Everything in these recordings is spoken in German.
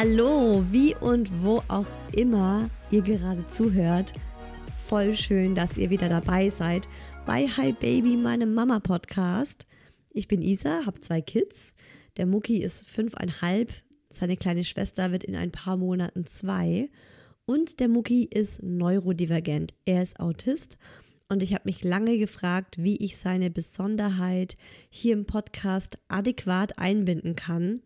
Hallo, wie und wo auch immer ihr gerade zuhört. Voll schön, dass ihr wieder dabei seid bei Hi Baby, meinem Mama Podcast. Ich bin Isa, habe zwei Kids. Der Mucki ist fünfeinhalb. Seine kleine Schwester wird in ein paar Monaten zwei. Und der Mucki ist neurodivergent. Er ist Autist. Und ich habe mich lange gefragt, wie ich seine Besonderheit hier im Podcast adäquat einbinden kann.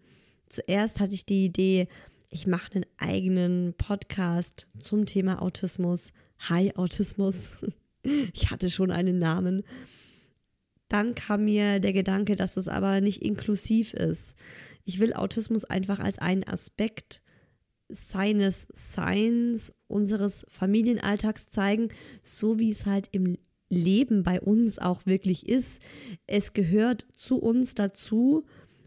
Zuerst hatte ich die Idee, ich mache einen eigenen Podcast zum Thema Autismus. Hi Autismus. Ich hatte schon einen Namen. Dann kam mir der Gedanke, dass es aber nicht inklusiv ist. Ich will Autismus einfach als einen Aspekt seines Seins, unseres Familienalltags zeigen, so wie es halt im Leben bei uns auch wirklich ist. Es gehört zu uns dazu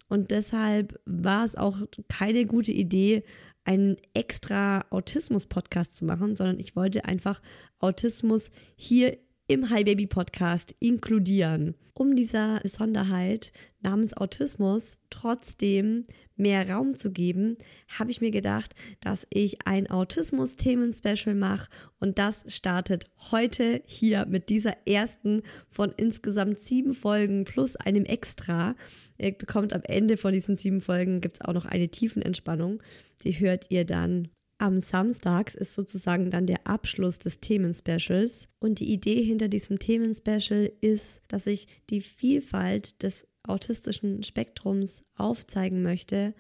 und deshalb war es auch keine gute Idee, einen extra Autismus-Podcast zu machen, sondern ich wollte einfach Autismus hier im Hi Baby Podcast inkludieren, um dieser Besonderheit namens Autismus trotzdem mehr Raum zu geben, habe ich mir gedacht, dass ich ein Autismus-Themen-Special mache und das startet heute hier mit dieser ersten von insgesamt sieben Folgen plus einem Extra. Ihr bekommt am Ende von diesen sieben Folgen gibt es auch noch eine Tiefenentspannung. Die hört ihr dann am Samstags ist sozusagen dann der Abschluss des Themenspecials. Und die Idee hinter diesem Themenspecial ist, dass ich die Vielfalt des autistischen Spektrums aufzeigen möchte.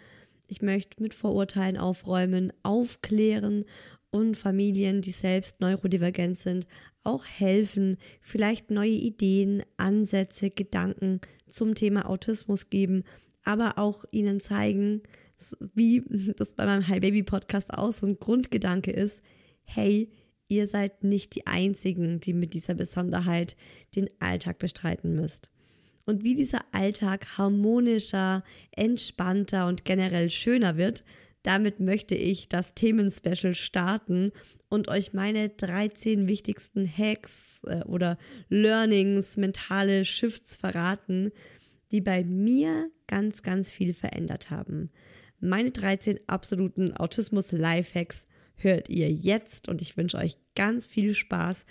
Ich möchte mit Vorurteilen aufräumen, aufklären und Familien, die selbst neurodivergent sind, auch helfen, vielleicht neue Ideen, Ansätze, Gedanken zum Thema Autismus geben, aber auch ihnen zeigen, wie das bei meinem Hi Baby Podcast auch so ein Grundgedanke ist, hey, ihr seid nicht die Einzigen, die mit dieser Besonderheit den Alltag bestreiten müsst. Und wie dieser Alltag harmonischer, entspannter und generell schöner wird, damit möchte ich das Themenspecial starten und euch meine 13 wichtigsten Hacks äh, oder Learnings, mentale Shifts verraten, die bei mir ganz, ganz viel verändert haben. Meine 13 absoluten Autismus-Lifehacks hört ihr jetzt und ich wünsche euch ganz viel Spaß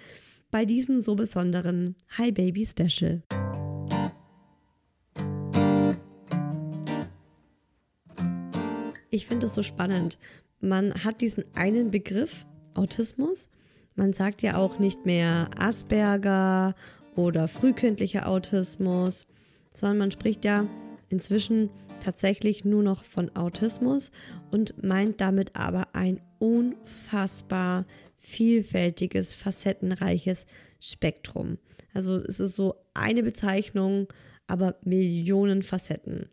bei diesem so besonderen Hi Baby Special. Ich finde es so spannend. man hat diesen einen Begriff Autismus. Man sagt ja auch nicht mehr Asperger oder frühkindlicher Autismus, sondern man spricht ja inzwischen tatsächlich nur noch von Autismus und meint damit aber ein unfassbar vielfältiges, facettenreiches Spektrum. Also es ist so eine Bezeichnung, aber Millionen Facetten.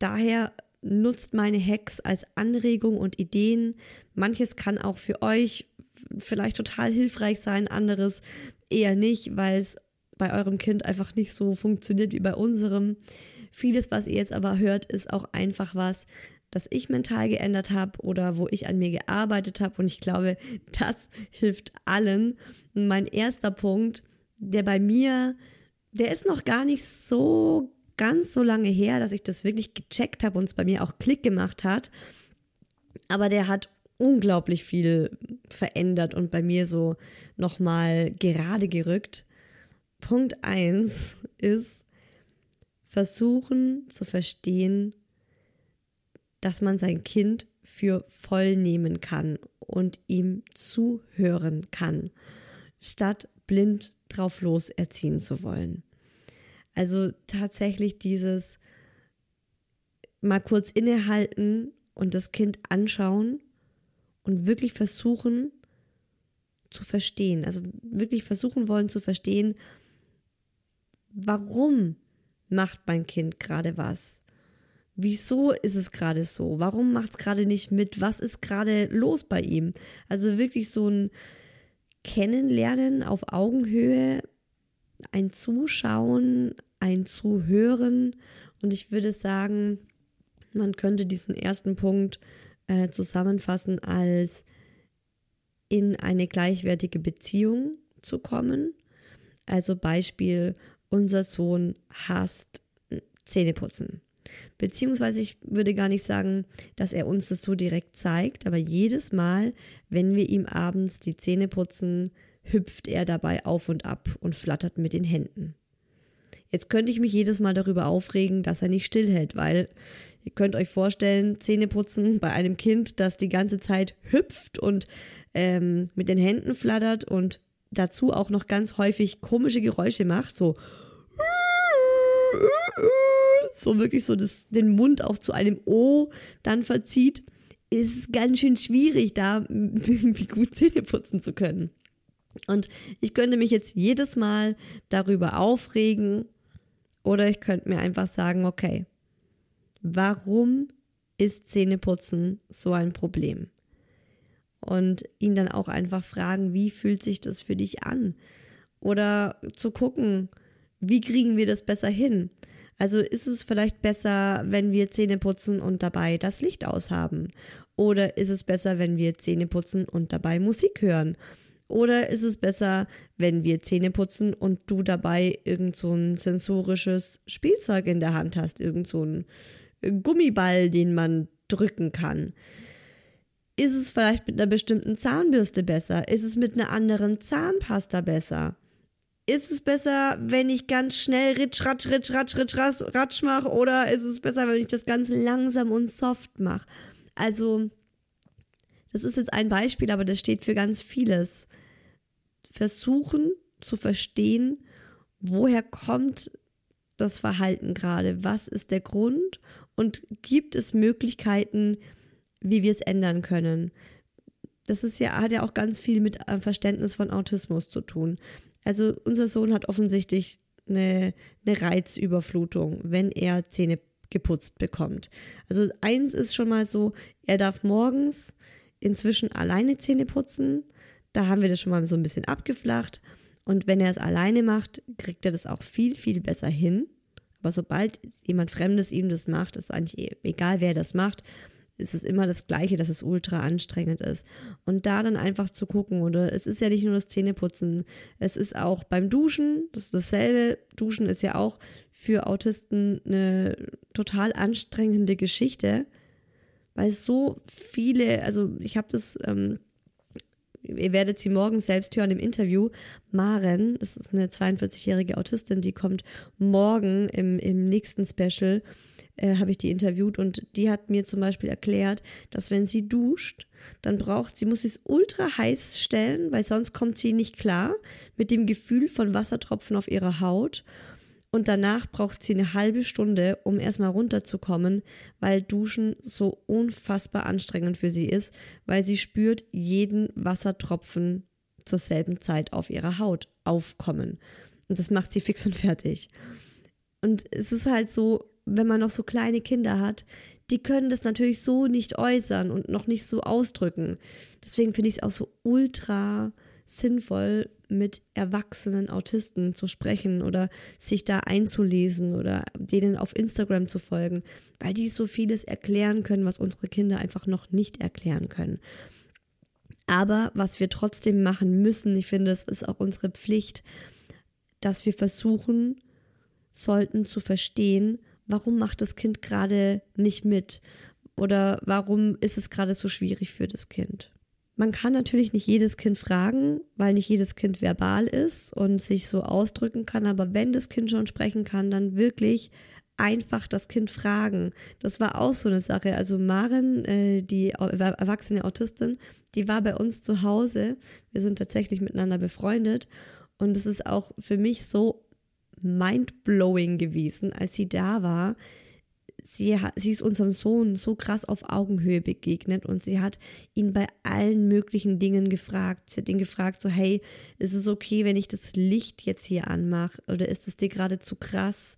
Daher nutzt meine Hacks als Anregung und Ideen. Manches kann auch für euch vielleicht total hilfreich sein, anderes eher nicht, weil es bei eurem Kind einfach nicht so funktioniert wie bei unserem. Vieles, was ihr jetzt aber hört, ist auch einfach was, das ich mental geändert habe oder wo ich an mir gearbeitet habe. Und ich glaube, das hilft allen. Mein erster Punkt, der bei mir, der ist noch gar nicht so ganz so lange her, dass ich das wirklich gecheckt habe und es bei mir auch Klick gemacht hat. Aber der hat unglaublich viel verändert und bei mir so nochmal gerade gerückt. Punkt 1 ist versuchen zu verstehen, dass man sein Kind für voll nehmen kann und ihm zuhören kann, statt blind drauf los erziehen zu wollen. Also tatsächlich dieses mal kurz innehalten und das Kind anschauen und wirklich versuchen zu verstehen, also wirklich versuchen wollen zu verstehen, warum macht mein Kind gerade was? Wieso ist es gerade so? Warum macht es gerade nicht mit? Was ist gerade los bei ihm? Also wirklich so ein Kennenlernen auf Augenhöhe, ein Zuschauen, ein Zuhören. Und ich würde sagen, man könnte diesen ersten Punkt äh, zusammenfassen als in eine gleichwertige Beziehung zu kommen. Also Beispiel, unser Sohn hasst Zähneputzen. Beziehungsweise ich würde gar nicht sagen, dass er uns das so direkt zeigt, aber jedes Mal, wenn wir ihm abends die Zähne putzen, hüpft er dabei auf und ab und flattert mit den Händen. Jetzt könnte ich mich jedes Mal darüber aufregen, dass er nicht stillhält, weil ihr könnt euch vorstellen, Zähneputzen bei einem Kind, das die ganze Zeit hüpft und ähm, mit den Händen flattert und dazu auch noch ganz häufig komische Geräusche macht, so so wirklich so das, den Mund auch zu einem O dann verzieht, ist ganz schön schwierig, da irgendwie gut Zähne putzen zu können. Und ich könnte mich jetzt jedes Mal darüber aufregen oder ich könnte mir einfach sagen, okay, warum ist Zähneputzen so ein Problem? Und ihn dann auch einfach fragen, wie fühlt sich das für dich an? Oder zu gucken, wie kriegen wir das besser hin? Also ist es vielleicht besser, wenn wir Zähne putzen und dabei das Licht aushaben? Oder ist es besser, wenn wir Zähne putzen und dabei Musik hören? Oder ist es besser, wenn wir Zähne putzen und du dabei irgend so ein sensorisches Spielzeug in der Hand hast, irgend so ein Gummiball, den man drücken kann? Ist es vielleicht mit einer bestimmten Zahnbürste besser? Ist es mit einer anderen Zahnpasta besser? ist es besser, wenn ich ganz schnell ritsch, ratsch, ritsch, ratsch, ritsch, ratsch, ratsch mache oder ist es besser, wenn ich das ganz langsam und soft mache? Also, das ist jetzt ein Beispiel, aber das steht für ganz vieles. Versuchen zu verstehen, woher kommt das Verhalten gerade? Was ist der Grund? Und gibt es Möglichkeiten, wie wir es ändern können? Das ist ja, hat ja auch ganz viel mit Verständnis von Autismus zu tun. Also unser Sohn hat offensichtlich eine, eine Reizüberflutung, wenn er Zähne geputzt bekommt. Also eins ist schon mal so, er darf morgens inzwischen alleine Zähne putzen. Da haben wir das schon mal so ein bisschen abgeflacht. Und wenn er es alleine macht, kriegt er das auch viel, viel besser hin. Aber sobald jemand Fremdes ihm das macht, ist eigentlich e-, egal, wer das macht, ist es immer das Gleiche, dass es ultra anstrengend ist. Und da dann einfach zu gucken, oder es ist ja nicht nur das Zähneputzen, es ist auch beim Duschen, das ist dasselbe. Duschen ist ja auch für Autisten eine total anstrengende Geschichte, weil so viele, also ich habe das, ähm, ihr werdet sie morgen selbst hören im Interview, Maren, das ist eine 42-jährige Autistin, die kommt morgen im, im nächsten Special äh, habe ich die interviewt und die hat mir zum Beispiel erklärt, dass wenn sie duscht, dann braucht sie, muss sie es ultra heiß stellen, weil sonst kommt sie nicht klar mit dem Gefühl von Wassertropfen auf ihrer Haut. Und danach braucht sie eine halbe Stunde, um erstmal runterzukommen, weil Duschen so unfassbar anstrengend für sie ist, weil sie spürt jeden Wassertropfen zur selben Zeit auf ihrer Haut aufkommen. Und das macht sie fix und fertig. Und es ist halt so, wenn man noch so kleine Kinder hat, die können das natürlich so nicht äußern und noch nicht so ausdrücken. Deswegen finde ich es auch so ultra sinnvoll, mit erwachsenen Autisten zu sprechen oder sich da einzulesen oder denen auf Instagram zu folgen, weil die so vieles erklären können, was unsere Kinder einfach noch nicht erklären können. Aber was wir trotzdem machen müssen, ich finde, es ist auch unsere Pflicht, dass wir versuchen sollten zu verstehen, warum macht das Kind gerade nicht mit oder warum ist es gerade so schwierig für das Kind. Man kann natürlich nicht jedes Kind fragen, weil nicht jedes Kind verbal ist und sich so ausdrücken kann, aber wenn das Kind schon sprechen kann, dann wirklich einfach das Kind fragen. Das war auch so eine Sache. Also Maren, äh, die erwachsene Autistin, die war bei uns zu Hause. Wir sind tatsächlich miteinander befreundet und es ist auch für mich so mindblowing gewesen, als sie da war, sie, sie ist unserem Sohn so krass auf Augenhöhe begegnet und sie hat ihn bei allen möglichen Dingen gefragt. Sie hat ihn gefragt, so, hey, ist es okay, wenn ich das Licht jetzt hier anmache oder ist es dir gerade zu krass?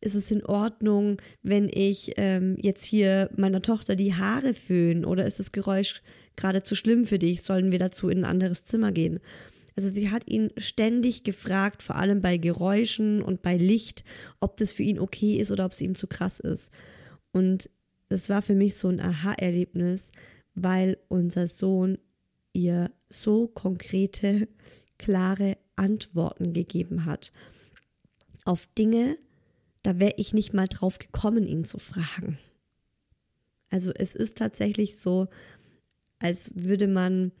Ist es in Ordnung, wenn ich ähm, jetzt hier meiner Tochter die Haare föhne oder ist das Geräusch gerade zu schlimm für dich? Sollen wir dazu in ein anderes Zimmer gehen? Also sie hat ihn ständig gefragt, vor allem bei Geräuschen und bei Licht, ob das für ihn okay ist oder ob es ihm zu krass ist. Und das war für mich so ein Aha-Erlebnis, weil unser Sohn ihr so konkrete, klare Antworten gegeben hat auf Dinge, da wäre ich nicht mal drauf gekommen, ihn zu fragen. Also es ist tatsächlich so, als würde man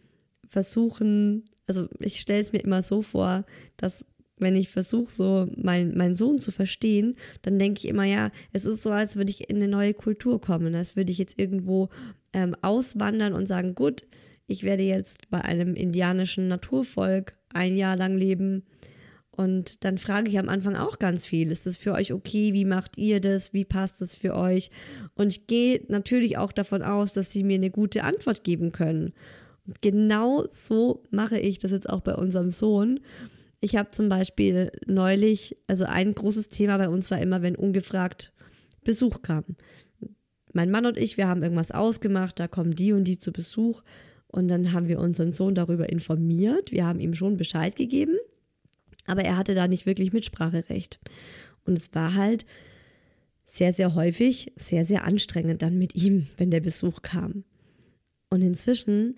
versuchen, also ich stelle es mir immer so vor, dass wenn ich versuche, so mein, meinen Sohn zu verstehen, dann denke ich immer, ja, es ist so, als würde ich in eine neue Kultur kommen, als würde ich jetzt irgendwo ähm, auswandern und sagen, gut, ich werde jetzt bei einem indianischen Naturvolk ein Jahr lang leben. Und dann frage ich am Anfang auch ganz viel, ist das für euch okay? Wie macht ihr das? Wie passt das für euch? Und ich gehe natürlich auch davon aus, dass sie mir eine gute Antwort geben können genau so mache ich das jetzt auch bei unserem Sohn. Ich habe zum Beispiel neulich, also ein großes Thema bei uns war immer, wenn ungefragt Besuch kam. Mein Mann und ich, wir haben irgendwas ausgemacht, da kommen die und die zu Besuch. Und dann haben wir unseren Sohn darüber informiert. Wir haben ihm schon Bescheid gegeben, aber er hatte da nicht wirklich Mitspracherecht. Und es war halt sehr, sehr häufig sehr, sehr anstrengend dann mit ihm, wenn der Besuch kam. Und inzwischen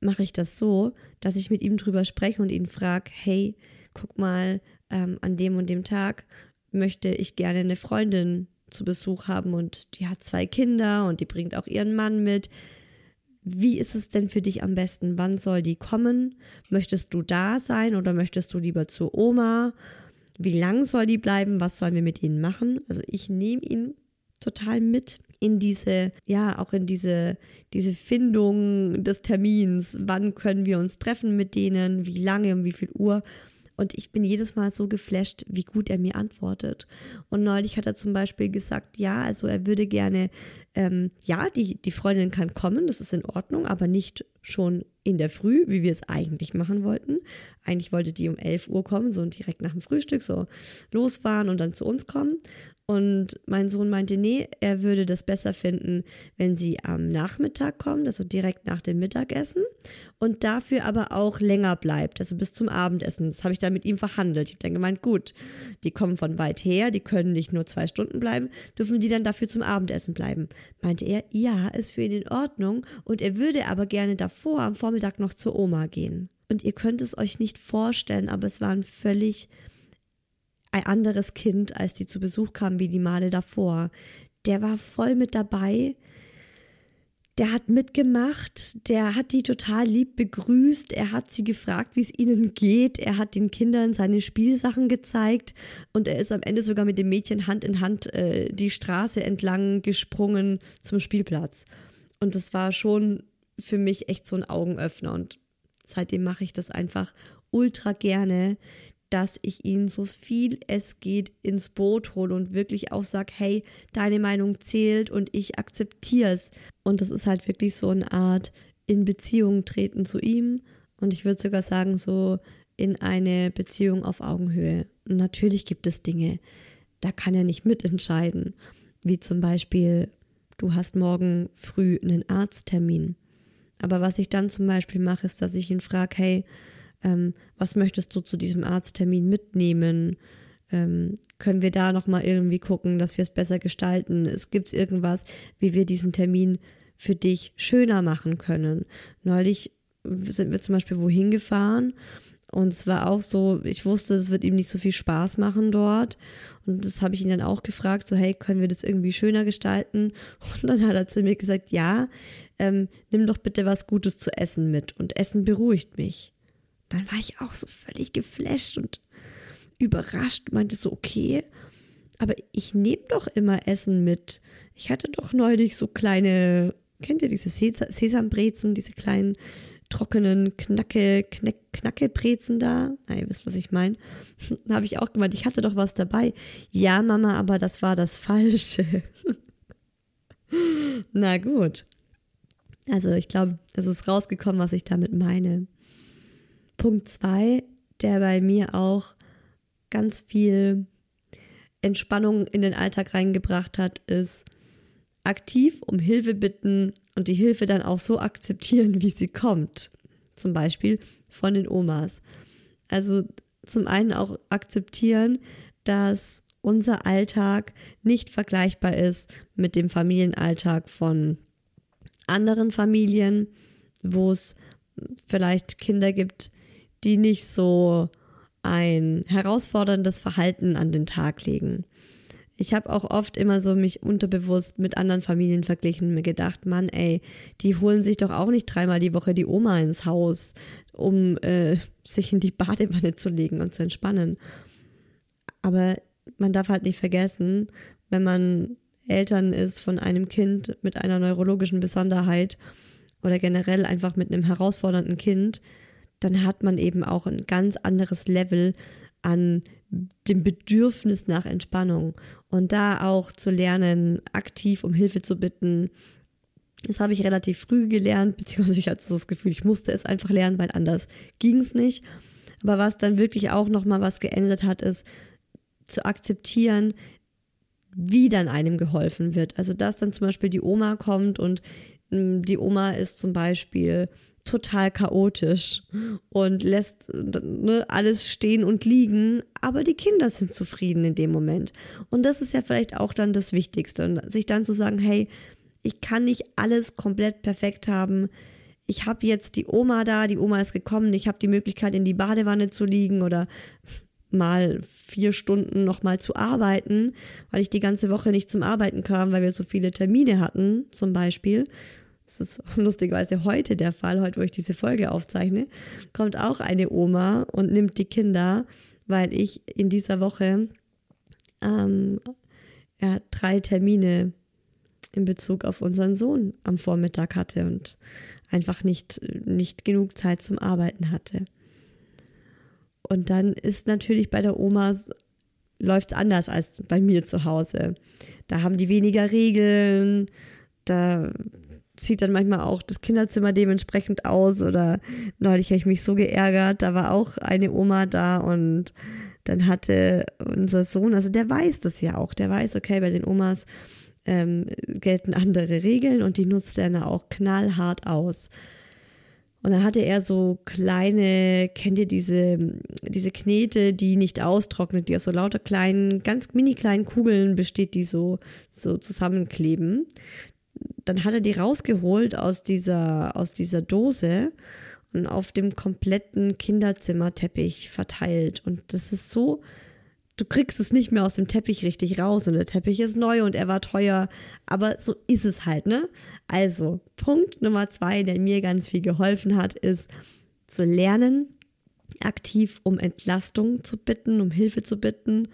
mache ich das so, dass ich mit ihm drüber spreche und ihn frage, hey, guck mal, ähm, an dem und dem Tag möchte ich gerne eine Freundin zu Besuch haben und die hat zwei Kinder und die bringt auch ihren Mann mit. Wie ist es denn für dich am besten? Wann soll die kommen? Möchtest du da sein oder möchtest du lieber zur Oma? Wie lang soll die bleiben? Was sollen wir mit ihnen machen? Also ich nehme ihn total mit in diese, ja, auch in diese, diese Findung des Termins. Wann können wir uns treffen mit denen? Wie lange? Um wie viel Uhr? Und ich bin jedes Mal so geflasht, wie gut er mir antwortet. Und neulich hat er zum Beispiel gesagt, ja, also er würde gerne, ähm, ja, die, die Freundin kann kommen, das ist in Ordnung, aber nicht schon in der Früh, wie wir es eigentlich machen wollten. Eigentlich wollte die um 11 Uhr kommen, so direkt nach dem Frühstück so losfahren und dann zu uns kommen. Und mein Sohn meinte, nee, er würde das besser finden, wenn sie am Nachmittag kommt, also direkt nach dem Mittagessen und dafür aber auch länger bleibt, also bis zum Abendessen. Das habe ich dann mit ihm verhandelt. Ich habe dann gemeint, gut, die kommen von weit her, die können nicht nur zwei Stunden bleiben, dürfen die dann dafür zum Abendessen bleiben? Meinte er, ja, ist für ihn in Ordnung und er würde aber gerne davor am Vormittag noch zur Oma gehen. Und ihr könnt es euch nicht vorstellen, aber es war ein völlig ein anderes Kind, als die zu Besuch kamen, wie die Male davor. Der war voll mit dabei. der hat mitgemacht, der hat die total lieb begrüßt, er hat sie gefragt, wie es ihnen geht, er hat den Kindern seine Spielsachen gezeigt und er ist am Ende sogar mit dem Mädchen Hand in Hand äh, die Straße entlang gesprungen zum Spielplatz. Und das war schon für mich echt so ein Augenöffner und seitdem mache ich das einfach ultra gerne, dass ich ihn so viel es geht ins Boot hole und wirklich auch sage, hey, deine Meinung zählt und ich akzeptiere es. Und das ist halt wirklich so eine Art in Beziehung treten zu ihm und ich würde sogar sagen, so in eine Beziehung auf Augenhöhe. Natürlich gibt es Dinge, da kann er nicht mitentscheiden, wie zum Beispiel, du hast morgen früh einen Arzttermin. Aber was ich dann zum Beispiel mache, ist, dass ich ihn frage, hey, ähm, was möchtest du zu diesem Arzttermin mitnehmen? Ähm, können wir da nochmal irgendwie gucken, dass wir es besser gestalten? Es gibt irgendwas, wie wir diesen Termin für dich schöner machen können. Neulich sind wir zum Beispiel wohin gefahren und es war auch so, ich wusste, es wird ihm nicht so viel Spaß machen dort. Und das habe ich ihn dann auch gefragt, so hey, können wir das irgendwie schöner gestalten? Und dann hat er zu mir gesagt, ja, ähm, nimm doch bitte was Gutes zu essen mit. Und Essen beruhigt mich dann war ich auch so völlig geflasht und überrascht, meinte so, okay, aber ich nehme doch immer Essen mit. Ich hatte doch neulich so kleine, kennt ihr diese Sesambrezen, diese kleinen trockenen Knacke, Knack, Knackebrezen da? Na, ihr wisst, was ich meine. Habe ich auch gemeint, ich hatte doch was dabei. Ja, Mama, aber das war das Falsche. Na gut. Also ich glaube, es ist rausgekommen, was ich damit meine. Punkt zwei, der bei mir auch ganz viel Entspannung in den Alltag reingebracht hat, ist aktiv um Hilfe bitten und die Hilfe dann auch so akzeptieren, wie sie kommt. Zum Beispiel von den Omas. Also zum einen auch akzeptieren, dass unser Alltag nicht vergleichbar ist mit dem Familienalltag von anderen Familien, wo es vielleicht Kinder gibt, die nicht so ein herausforderndes Verhalten an den Tag legen. Ich habe auch oft immer so mich unterbewusst mit anderen Familien verglichen und mir gedacht, Mann, ey, die holen sich doch auch nicht dreimal die Woche die Oma ins Haus, um äh, sich in die Badewanne zu legen und zu entspannen. Aber man darf halt nicht vergessen, wenn man Eltern ist von einem Kind mit einer neurologischen Besonderheit oder generell einfach mit einem herausfordernden Kind, dann hat man eben auch ein ganz anderes Level an dem Bedürfnis nach Entspannung. Und da auch zu lernen, aktiv um Hilfe zu bitten, das habe ich relativ früh gelernt, beziehungsweise ich hatte so das Gefühl, ich musste es einfach lernen, weil anders ging es nicht. Aber was dann wirklich auch nochmal was geändert hat, ist zu akzeptieren, wie dann einem geholfen wird. Also dass dann zum Beispiel die Oma kommt und mm, die Oma ist zum Beispiel total chaotisch und lässt ne, alles stehen und liegen, aber die Kinder sind zufrieden in dem Moment. Und das ist ja vielleicht auch dann das Wichtigste, und sich dann zu sagen, hey, ich kann nicht alles komplett perfekt haben. Ich habe jetzt die Oma da, die Oma ist gekommen, ich habe die Möglichkeit, in die Badewanne zu liegen oder mal vier Stunden nochmal zu arbeiten, weil ich die ganze Woche nicht zum Arbeiten kam, weil wir so viele Termine hatten, zum Beispiel. Das ist lustigerweise heute der Fall, heute, wo ich diese Folge aufzeichne, kommt auch eine Oma und nimmt die Kinder, weil ich in dieser Woche ähm, ja, drei Termine in Bezug auf unseren Sohn am Vormittag hatte und einfach nicht, nicht genug Zeit zum Arbeiten hatte. Und dann ist natürlich bei der Oma läuft es anders als bei mir zu Hause. Da haben die weniger Regeln, da sieht dann manchmal auch das Kinderzimmer dementsprechend aus oder neulich habe ich mich so geärgert, da war auch eine Oma da und dann hatte unser Sohn, also der weiß das ja auch, der weiß, okay, bei den Omas ähm, gelten andere Regeln und die nutzt er dann auch knallhart aus. Und dann hatte er so kleine, kennt ihr diese, diese Knete, die nicht austrocknet, die aus so lauter kleinen, ganz mini kleinen Kugeln besteht, die so, so zusammenkleben dann hat er die rausgeholt aus dieser, aus dieser Dose und auf dem kompletten Kinderzimmerteppich verteilt. Und das ist so du kriegst es nicht mehr aus dem Teppich richtig raus und der Teppich ist neu und er war teuer, aber so ist es halt, ne? Also, Punkt Nummer zwei, der mir ganz viel geholfen hat, ist zu lernen, aktiv um Entlastung zu bitten, um Hilfe zu bitten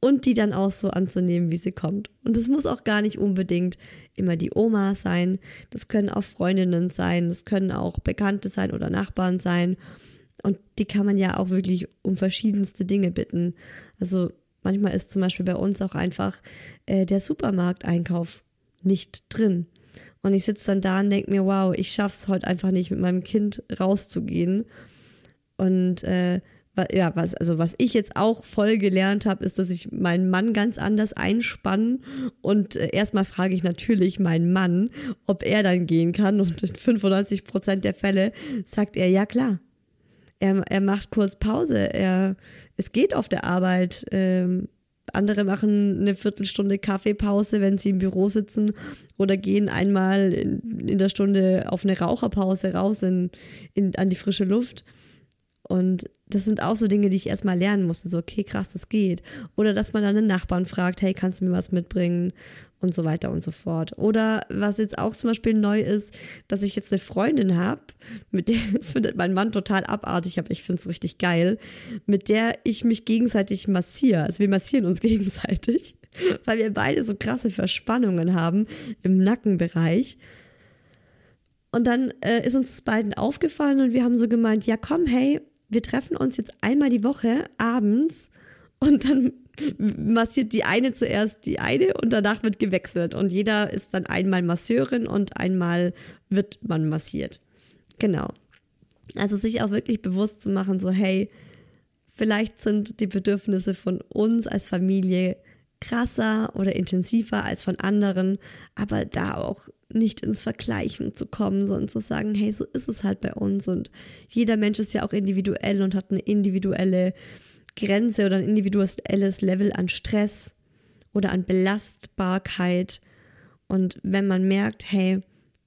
und die dann auch so anzunehmen, wie sie kommt. Und es muss auch gar nicht unbedingt immer die Oma sein, das können auch Freundinnen sein, das können auch Bekannte sein oder Nachbarn sein. Und die kann man ja auch wirklich um verschiedenste Dinge bitten. Also manchmal ist zum Beispiel bei uns auch einfach äh, der Supermarkteinkauf nicht drin. Und ich sitze dann da und denke mir, wow, ich schaff's heute einfach nicht, mit meinem Kind rauszugehen. Und äh, ja, was, also was ich jetzt auch voll gelernt habe, ist, dass ich meinen Mann ganz anders einspanne. Und äh, erstmal frage ich natürlich meinen Mann, ob er dann gehen kann. Und in 95 Prozent der Fälle sagt er, ja klar. Er, er macht kurz Pause. Er, es geht auf der Arbeit. Ähm, andere machen eine Viertelstunde Kaffeepause, wenn sie im Büro sitzen oder gehen einmal in, in der Stunde auf eine Raucherpause raus in, in, an die frische Luft. Und das sind auch so Dinge, die ich erstmal lernen musste. So, okay, krass, das geht. Oder dass man dann einen Nachbarn fragt, hey, kannst du mir was mitbringen? Und so weiter und so fort. Oder was jetzt auch zum Beispiel neu ist, dass ich jetzt eine Freundin habe, mit der, das findet mein Mann total abartig, aber ich finde es richtig geil, mit der ich mich gegenseitig massiere. Also wir massieren uns gegenseitig, weil wir beide so krasse Verspannungen haben im Nackenbereich. Und dann äh, ist uns beiden aufgefallen und wir haben so gemeint, ja komm, hey, wir treffen uns jetzt einmal die Woche abends und dann massiert die eine zuerst die eine und danach wird gewechselt und jeder ist dann einmal Masseurin und einmal wird man massiert. Genau. Also sich auch wirklich bewusst zu machen, so hey, vielleicht sind die Bedürfnisse von uns als Familie krasser oder intensiver als von anderen, aber da auch nicht ins Vergleichen zu kommen, sondern zu sagen, hey, so ist es halt bei uns. Und jeder Mensch ist ja auch individuell und hat eine individuelle Grenze oder ein individuelles Level an Stress oder an Belastbarkeit. Und wenn man merkt, hey,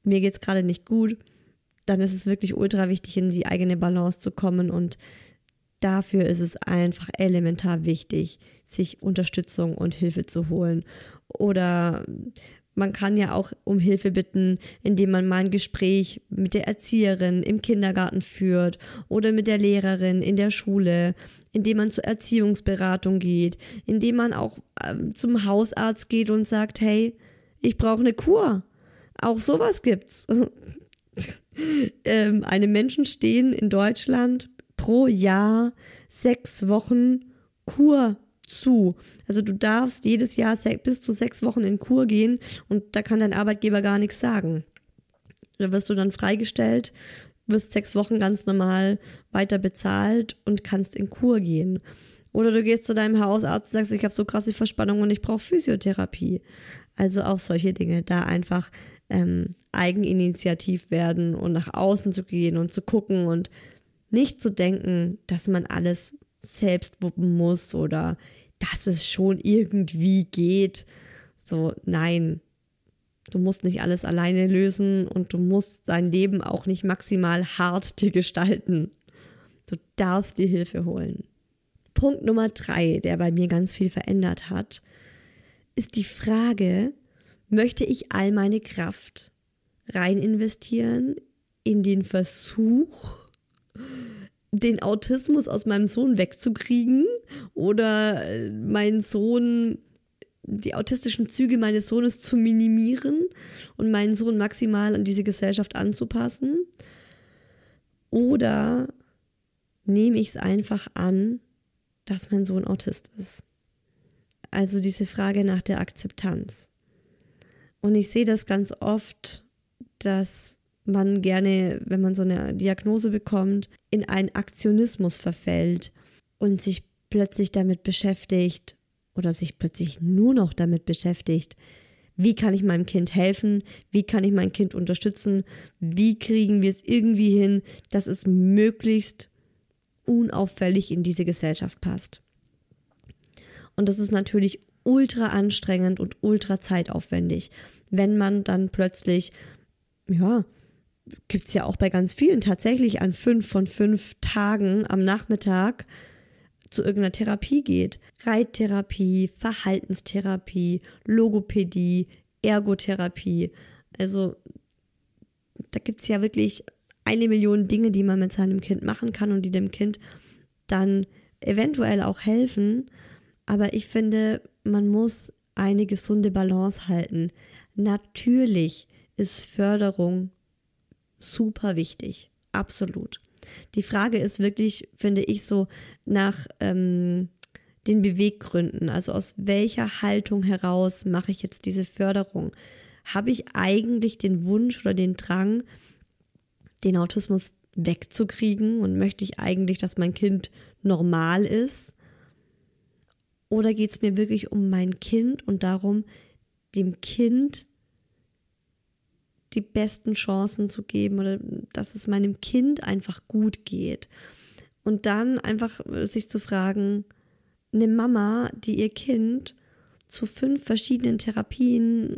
mir geht's gerade nicht gut, dann ist es wirklich ultra wichtig, in die eigene Balance zu kommen. Und dafür ist es einfach elementar wichtig, sich Unterstützung und Hilfe zu holen. Oder man kann ja auch um Hilfe bitten, indem man mal ein Gespräch mit der Erzieherin im Kindergarten führt oder mit der Lehrerin in der Schule, indem man zur Erziehungsberatung geht, indem man auch äh, zum Hausarzt geht und sagt, hey, ich brauche eine Kur. Auch sowas gibt's. ähm, einem Menschen stehen in Deutschland pro Jahr sechs Wochen Kur zu. Also du darfst jedes Jahr bis zu sechs Wochen in Kur gehen und da kann dein Arbeitgeber gar nichts sagen. Da wirst du dann freigestellt, wirst sechs Wochen ganz normal weiter bezahlt und kannst in Kur gehen. Oder du gehst zu deinem Hausarzt und sagst, ich habe so krasse Verspannung und ich brauche Physiotherapie. Also auch solche Dinge, da einfach ähm, eigeninitiativ werden und nach außen zu gehen und zu gucken und nicht zu denken, dass man alles selbst wuppen muss oder dass es schon irgendwie geht. So, nein, du musst nicht alles alleine lösen und du musst dein Leben auch nicht maximal hart dir gestalten. Du darfst dir Hilfe holen. Punkt Nummer drei, der bei mir ganz viel verändert hat, ist die Frage, möchte ich all meine Kraft rein investieren in den Versuch, den Autismus aus meinem Sohn wegzukriegen oder äh, meinen Sohn, die autistischen Züge meines Sohnes zu minimieren und meinen Sohn maximal an diese Gesellschaft anzupassen? Oder nehme ich es einfach an, dass mein Sohn Autist ist? Also diese Frage nach der Akzeptanz. Und ich sehe das ganz oft, dass man gerne, wenn man so eine Diagnose bekommt, in einen Aktionismus verfällt und sich plötzlich damit beschäftigt oder sich plötzlich nur noch damit beschäftigt, wie kann ich meinem Kind helfen, wie kann ich mein Kind unterstützen, wie kriegen wir es irgendwie hin, dass es möglichst unauffällig in diese Gesellschaft passt. Und das ist natürlich ultra anstrengend und ultra zeitaufwendig, wenn man dann plötzlich, ja, gibt es ja auch bei ganz vielen tatsächlich an fünf von fünf Tagen am Nachmittag zu irgendeiner Therapie geht. Reittherapie, Verhaltenstherapie, Logopädie, Ergotherapie. Also da gibt es ja wirklich eine Million Dinge, die man mit seinem Kind machen kann und die dem Kind dann eventuell auch helfen. Aber ich finde, man muss eine gesunde Balance halten. Natürlich ist Förderung super wichtig, absolut. Die Frage ist wirklich, finde ich, so nach ähm, den Beweggründen. Also aus welcher Haltung heraus mache ich jetzt diese Förderung? Habe ich eigentlich den Wunsch oder den Drang, den Autismus wegzukriegen und möchte ich eigentlich, dass mein Kind normal ist? Oder geht es mir wirklich um mein Kind und darum, dem Kind die besten Chancen zu geben oder dass es meinem Kind einfach gut geht. Und dann einfach äh, sich zu fragen, eine Mama, die ihr Kind zu fünf verschiedenen Therapien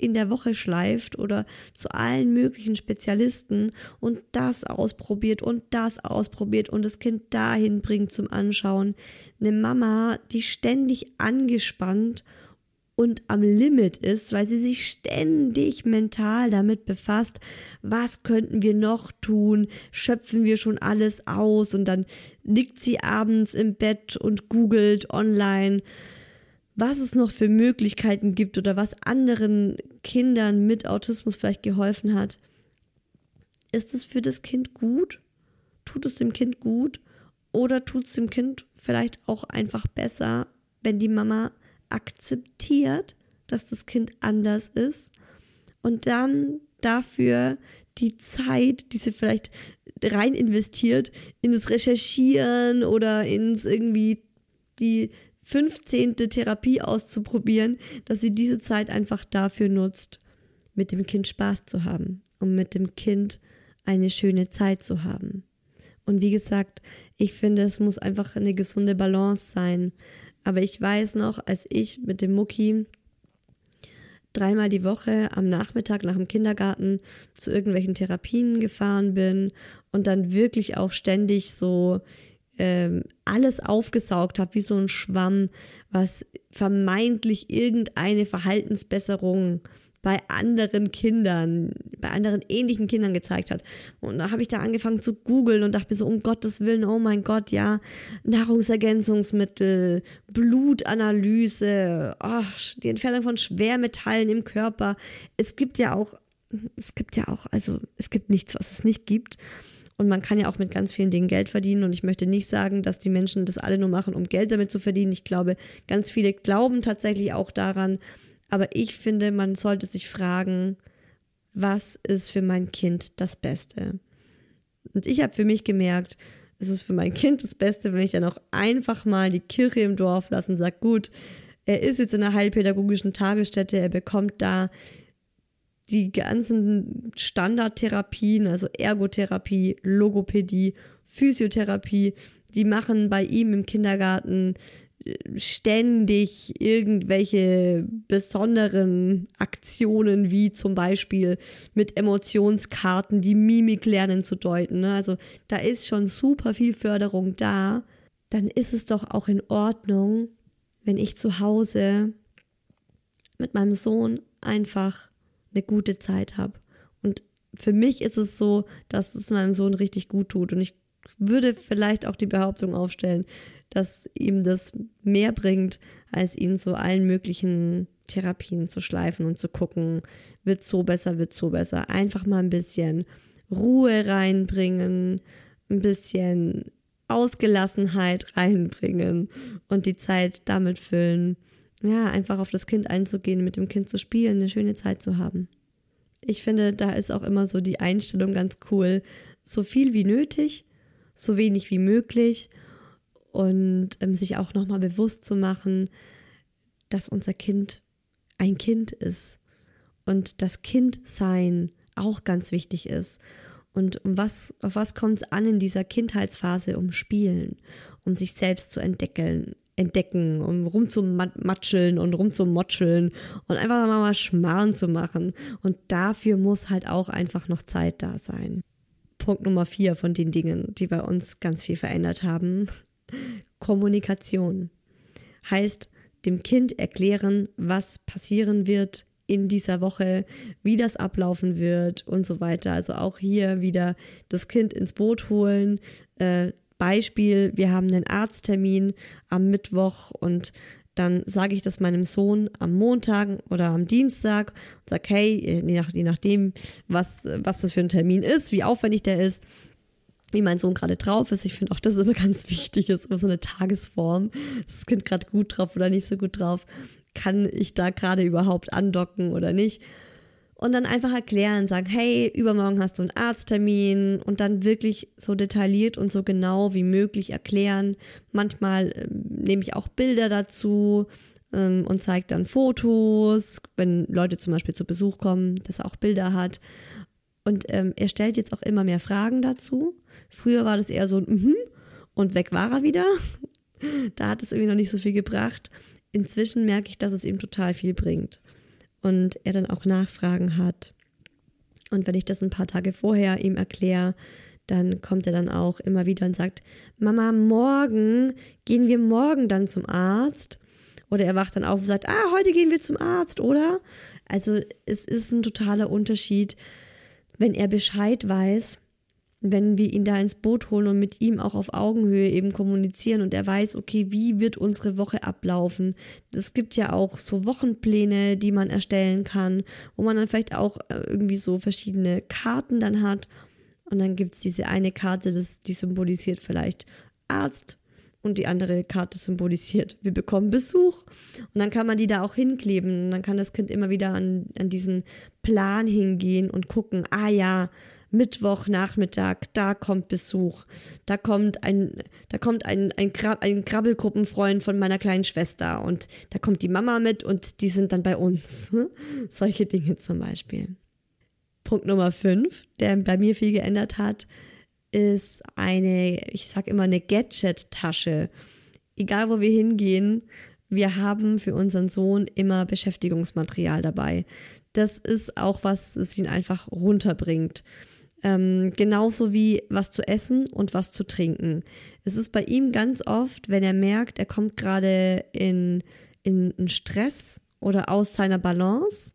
in der Woche schleift oder zu allen möglichen Spezialisten und das ausprobiert und das ausprobiert und das Kind dahin bringt zum Anschauen. Eine Mama, die ständig angespannt und am Limit ist, weil sie sich ständig mental damit befasst, was könnten wir noch tun, schöpfen wir schon alles aus und dann liegt sie abends im Bett und googelt online, was es noch für Möglichkeiten gibt oder was anderen Kindern mit Autismus vielleicht geholfen hat. Ist es für das Kind gut? Tut es dem Kind gut? Oder tut es dem Kind vielleicht auch einfach besser, wenn die Mama akzeptiert, dass das Kind anders ist und dann dafür die Zeit, die sie vielleicht rein investiert, in das Recherchieren oder ins irgendwie die 15. Therapie auszuprobieren, dass sie diese Zeit einfach dafür nutzt, mit dem Kind Spaß zu haben und mit dem Kind eine schöne Zeit zu haben. Und wie gesagt, ich finde, es muss einfach eine gesunde Balance sein. Aber ich weiß noch, als ich mit dem Mucki dreimal die Woche am Nachmittag nach dem Kindergarten zu irgendwelchen Therapien gefahren bin und dann wirklich auch ständig so ähm, alles aufgesaugt habe, wie so ein Schwamm, was vermeintlich irgendeine Verhaltensbesserung bei anderen Kindern, bei anderen ähnlichen Kindern gezeigt hat. Und da habe ich da angefangen zu googeln und dachte mir so, um Gottes Willen, oh mein Gott, ja, Nahrungsergänzungsmittel, Blutanalyse, oh, die Entfernung von Schwermetallen im Körper. Es gibt ja auch, es gibt ja auch, also es gibt nichts, was es nicht gibt. Und man kann ja auch mit ganz vielen Dingen Geld verdienen. Und ich möchte nicht sagen, dass die Menschen das alle nur machen, um Geld damit zu verdienen. Ich glaube, ganz viele glauben tatsächlich auch daran, aber ich finde, man sollte sich fragen, was ist für mein Kind das Beste? Und ich habe für mich gemerkt, es ist für mein Kind das Beste, wenn ich dann auch einfach mal die Kirche im Dorf lasse und sage, gut, er ist jetzt in einer heilpädagogischen Tagesstätte, er bekommt da die ganzen Standardtherapien, also Ergotherapie, Logopädie, Physiotherapie, die machen bei ihm im Kindergarten ständig irgendwelche besonderen Aktionen, wie zum Beispiel mit Emotionskarten die Mimik lernen zu deuten. Ne? Also da ist schon super viel Förderung da. Dann ist es doch auch in Ordnung, wenn ich zu Hause mit meinem Sohn einfach eine gute Zeit habe. Und für mich ist es so, dass es meinem Sohn richtig gut tut. Und ich würde vielleicht auch die Behauptung aufstellen, dass ihm das mehr bringt, als ihn zu allen möglichen Therapien zu schleifen und zu gucken, wird so besser, wird so besser. Einfach mal ein bisschen Ruhe reinbringen, ein bisschen Ausgelassenheit reinbringen und die Zeit damit füllen, ja, einfach auf das Kind einzugehen, mit dem Kind zu spielen, eine schöne Zeit zu haben. Ich finde, da ist auch immer so die Einstellung ganz cool. So viel wie nötig, so wenig wie möglich und ähm, sich auch nochmal bewusst zu machen, dass unser Kind ein Kind ist und das Kindsein auch ganz wichtig ist. Und um was, auf was kommt es an in dieser Kindheitsphase? Um Spielen, um sich selbst zu entdecken, entdecken, um rumzumatscheln und rumzumotscheln und einfach mal Schmarrn zu machen. Und dafür muss halt auch einfach noch Zeit da sein. Punkt Nummer vier von den Dingen, die bei uns ganz viel verändert haben, Kommunikation. Heißt, dem Kind erklären, was passieren wird in dieser Woche, wie das ablaufen wird und so weiter. Also auch hier wieder das Kind ins Boot holen. Äh, Beispiel, wir haben einen Arzttermin am Mittwoch und dann sage ich das meinem Sohn am Montag oder am Dienstag und sage, hey, je, nach, je nachdem, was, was das für ein Termin ist, wie aufwendig der ist, wie mein Sohn gerade drauf ist. Ich finde auch, das ist immer ganz wichtig, ist immer so eine Tagesform. Ist das Kind gerade gut drauf oder nicht so gut drauf? Kann ich da gerade überhaupt andocken oder nicht? Und dann einfach erklären, sagen, hey, übermorgen hast du einen Arzttermin und dann wirklich so detailliert und so genau wie möglich erklären. Manchmal äh, nehme ich auch Bilder dazu ähm, und zeige dann Fotos, wenn Leute zum Beispiel zu Besuch kommen, dass er auch Bilder hat. Und ähm, er stellt jetzt auch immer mehr Fragen dazu. Früher war das eher so ein mhm und weg war er wieder. da hat es irgendwie noch nicht so viel gebracht. Inzwischen merke ich, dass es ihm total viel bringt. Und er dann auch Nachfragen hat. Und wenn ich das ein paar Tage vorher ihm erkläre, dann kommt er dann auch immer wieder und sagt, Mama, morgen gehen wir morgen dann zum Arzt. Oder er wacht dann auf und sagt, ah, heute gehen wir zum Arzt, oder? Also es ist ein totaler Unterschied, wenn er Bescheid weiß, wenn wir ihn da ins Boot holen und mit ihm auch auf Augenhöhe eben kommunizieren und er weiß, okay, wie wird unsere Woche ablaufen. Es gibt ja auch so Wochenpläne, die man erstellen kann, wo man dann vielleicht auch äh, irgendwie so verschiedene Karten dann hat. Und dann gibt es diese eine Karte, das, die symbolisiert vielleicht Arzt und die andere Karte symbolisiert, wir bekommen Besuch. Und dann kann man die da auch hinkleben. Und dann kann das Kind immer wieder an, an diesen Plan hingehen und gucken, ah ja, Mittwochnachmittag, da kommt Besuch. Da kommt ein, da kommt ein, ein, Grab, ein Krabbelgruppenfreund von meiner kleinen Schwester und da kommt die Mama mit und die sind dann bei uns. Solche Dinge zum Beispiel. Punkt Nummer 5, der bei mir viel geändert hat, ist eine, ich sag immer, eine Gadget-Tasche. Egal wo wir hingehen, wir haben für unseren Sohn immer Beschäftigungsmaterial dabei. Das ist auch was, das ihn einfach runterbringt. Ähm, genauso wie was zu essen und was zu trinken. Es ist bei ihm ganz oft, wenn er merkt, er kommt gerade in, in, Stress oder aus seiner Balance,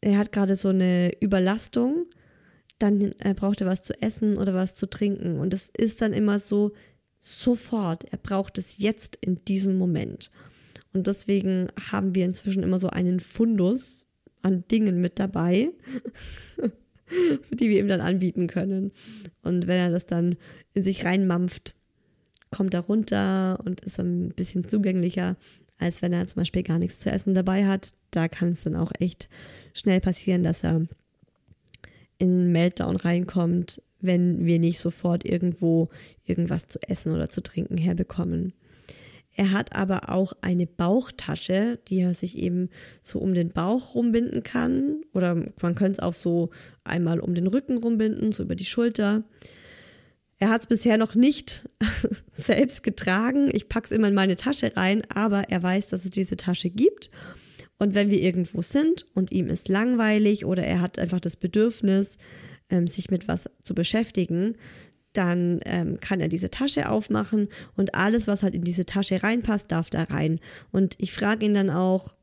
er hat gerade so eine Überlastung, dann äh, braucht er was zu essen oder was zu trinken. Und es ist dann immer so sofort. Er braucht es jetzt in diesem Moment. Und deswegen haben wir inzwischen immer so einen Fundus an Dingen mit dabei, die wir ihm dann anbieten können. Und wenn er das dann in sich reinmampft, kommt er runter und ist ein bisschen zugänglicher, als wenn er zum Beispiel gar nichts zu essen dabei hat. Da kann es dann auch echt schnell passieren, dass er in Meltdown reinkommt, wenn wir nicht sofort irgendwo irgendwas zu essen oder zu trinken herbekommen. Er hat aber auch eine Bauchtasche, die er sich eben so um den Bauch rumbinden kann. Oder man könnte es auch so einmal um den Rücken rumbinden, so über die Schulter. Er hat es bisher noch nicht selbst getragen. Ich packe es immer in meine Tasche rein, aber er weiß, dass es diese Tasche gibt. Und wenn wir irgendwo sind und ihm ist langweilig oder er hat einfach das Bedürfnis, ähm, sich mit was zu beschäftigen, dann ähm, kann er diese Tasche aufmachen und alles, was halt in diese Tasche reinpasst, darf da rein. Und ich frage ihn dann auch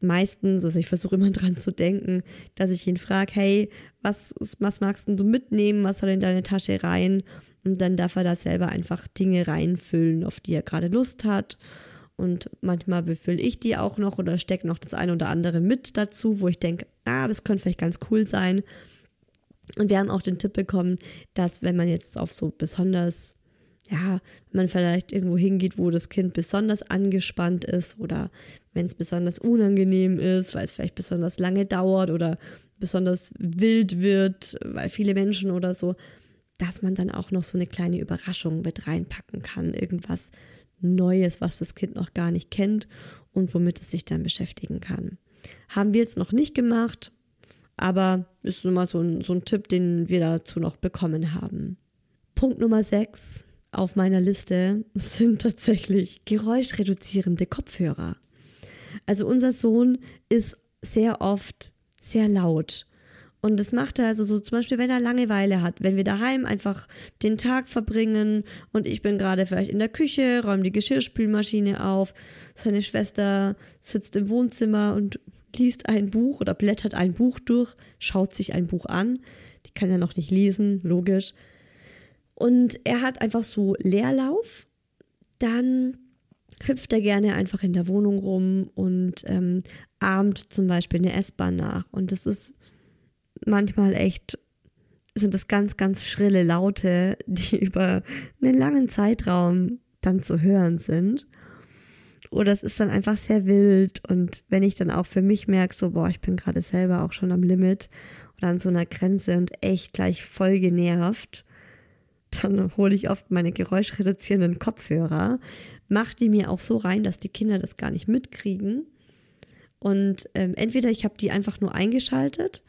meistens, also ich versuche immer dran zu denken, dass ich ihn frage, hey, was, was magst du mitnehmen, was soll in deine Tasche rein? Und dann darf er da selber einfach Dinge reinfüllen, auf die er gerade Lust hat. Und manchmal befülle ich die auch noch oder stecke noch das eine oder andere mit dazu, wo ich denke, ah, das könnte vielleicht ganz cool sein. Und wir haben auch den Tipp bekommen, dass wenn man jetzt auf so besonders, ja, wenn man vielleicht irgendwo hingeht, wo das Kind besonders angespannt ist oder wenn es besonders unangenehm ist, weil es vielleicht besonders lange dauert oder besonders wild wird, weil viele Menschen oder so, dass man dann auch noch so eine kleine Überraschung mit reinpacken kann. Irgendwas Neues, was das Kind noch gar nicht kennt und womit es sich dann beschäftigen kann. Haben wir jetzt noch nicht gemacht, aber ist nun mal so ein, so ein Tipp, den wir dazu noch bekommen haben. Punkt Nummer 6 auf meiner Liste sind tatsächlich geräuschreduzierende Kopfhörer. Also unser Sohn ist sehr oft sehr laut Und das macht er also so, zum Beispiel, wenn er Langeweile hat, wenn wir daheim einfach den Tag verbringen und ich bin gerade vielleicht in der Küche, räume die Geschirrspülmaschine auf, seine Schwester sitzt im Wohnzimmer und liest ein Buch oder blättert ein Buch durch, schaut sich ein Buch an. Die kann ja noch nicht lesen, logisch. Und er hat einfach so Leerlauf. Dann hüpft er gerne einfach in der Wohnung rum und ähm, ahmt zum Beispiel eine S-Bahn nach. Und das ist manchmal echt, sind das ganz, ganz schrille Laute, die über einen langen Zeitraum dann zu hören sind. Oder es ist dann einfach sehr wild. Und wenn ich dann auch für mich merke, so, boah, ich bin gerade selber auch schon am Limit oder an so einer Grenze und echt gleich voll genervt, dann hole ich oft meine geräuschreduzierenden Kopfhörer, mache die mir auch so rein, dass die Kinder das gar nicht mitkriegen. Und ähm, entweder ich habe die einfach nur eingeschaltet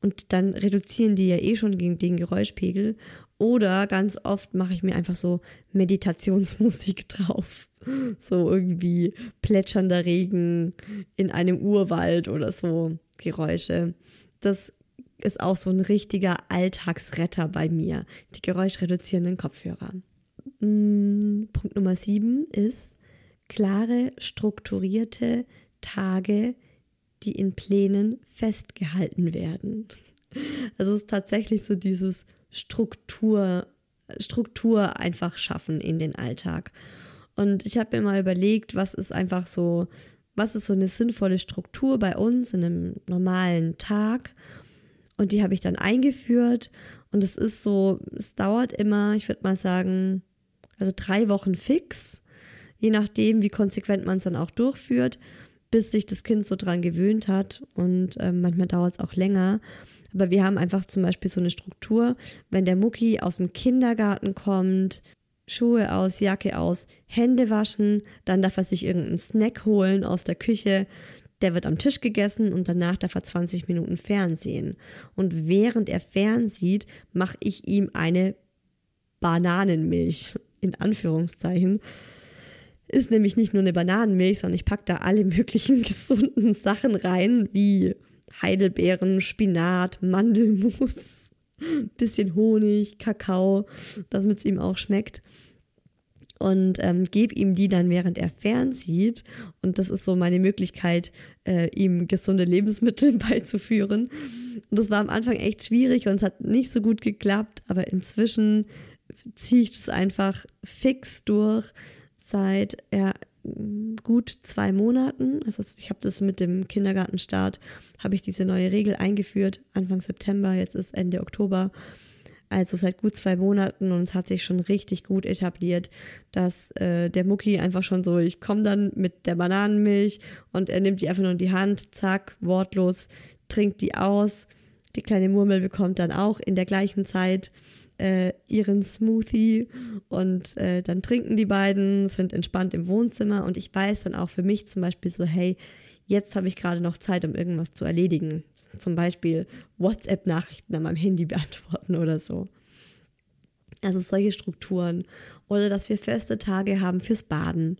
und dann reduzieren die ja eh schon gegen den Geräuschpegel. Oder ganz oft mache ich mir einfach so Meditationsmusik drauf. So irgendwie plätschernder Regen in einem Urwald oder so Geräusche. Das ist auch so ein richtiger Alltagsretter bei mir. Die geräuschreduzierenden Kopfhörer. Mm, Punkt Nummer sieben ist klare, strukturierte Tage, die in Plänen festgehalten werden. Also es ist tatsächlich so dieses Struktur, Struktur einfach schaffen in den Alltag. Und ich habe mir mal überlegt, was ist einfach so, was ist so eine sinnvolle Struktur bei uns in einem normalen Tag. Und die habe ich dann eingeführt. Und es ist so, es dauert immer, ich würde mal sagen, also drei Wochen fix, je nachdem, wie konsequent man es dann auch durchführt bis sich das Kind so dran gewöhnt hat und ähm, manchmal dauert es auch länger. Aber wir haben einfach zum Beispiel so eine Struktur, wenn der Mucki aus dem Kindergarten kommt, Schuhe aus, Jacke aus, Hände waschen, dann darf er sich irgendeinen Snack holen aus der Küche, der wird am Tisch gegessen und danach darf er 20 Minuten Fernsehen. Und während er fernsieht, mache ich ihm eine Bananenmilch, in Anführungszeichen, ist nämlich nicht nur eine Bananenmilch, sondern ich packe da alle möglichen gesunden Sachen rein, wie Heidelbeeren, Spinat, Mandelmus, bisschen Honig, Kakao, damit es ihm auch schmeckt. Und ähm, gebe ihm die dann, während er fernsieht. Und das ist so meine Möglichkeit, äh, ihm gesunde Lebensmittel beizuführen. Und das war am Anfang echt schwierig und es hat nicht so gut geklappt, aber inzwischen ziehe ich das einfach fix durch seit ja, gut zwei Monaten. Also ich habe das mit dem Kindergartenstart, habe ich diese neue Regel eingeführt, Anfang September, jetzt ist Ende Oktober. Also seit gut zwei Monaten und es hat sich schon richtig gut etabliert, dass äh, der Mucki einfach schon so, ich komme dann mit der Bananenmilch und er nimmt die einfach nur in die Hand, zack, wortlos, trinkt die aus. Die kleine Murmel bekommt dann auch in der gleichen Zeit äh, ihren Smoothie und äh, dann trinken die beiden, sind entspannt im Wohnzimmer und ich weiß dann auch für mich zum Beispiel so, hey, jetzt habe ich gerade noch Zeit, um irgendwas zu erledigen. Zum Beispiel WhatsApp-Nachrichten an meinem Handy beantworten oder so. Also solche Strukturen. Oder dass wir feste Tage haben fürs Baden.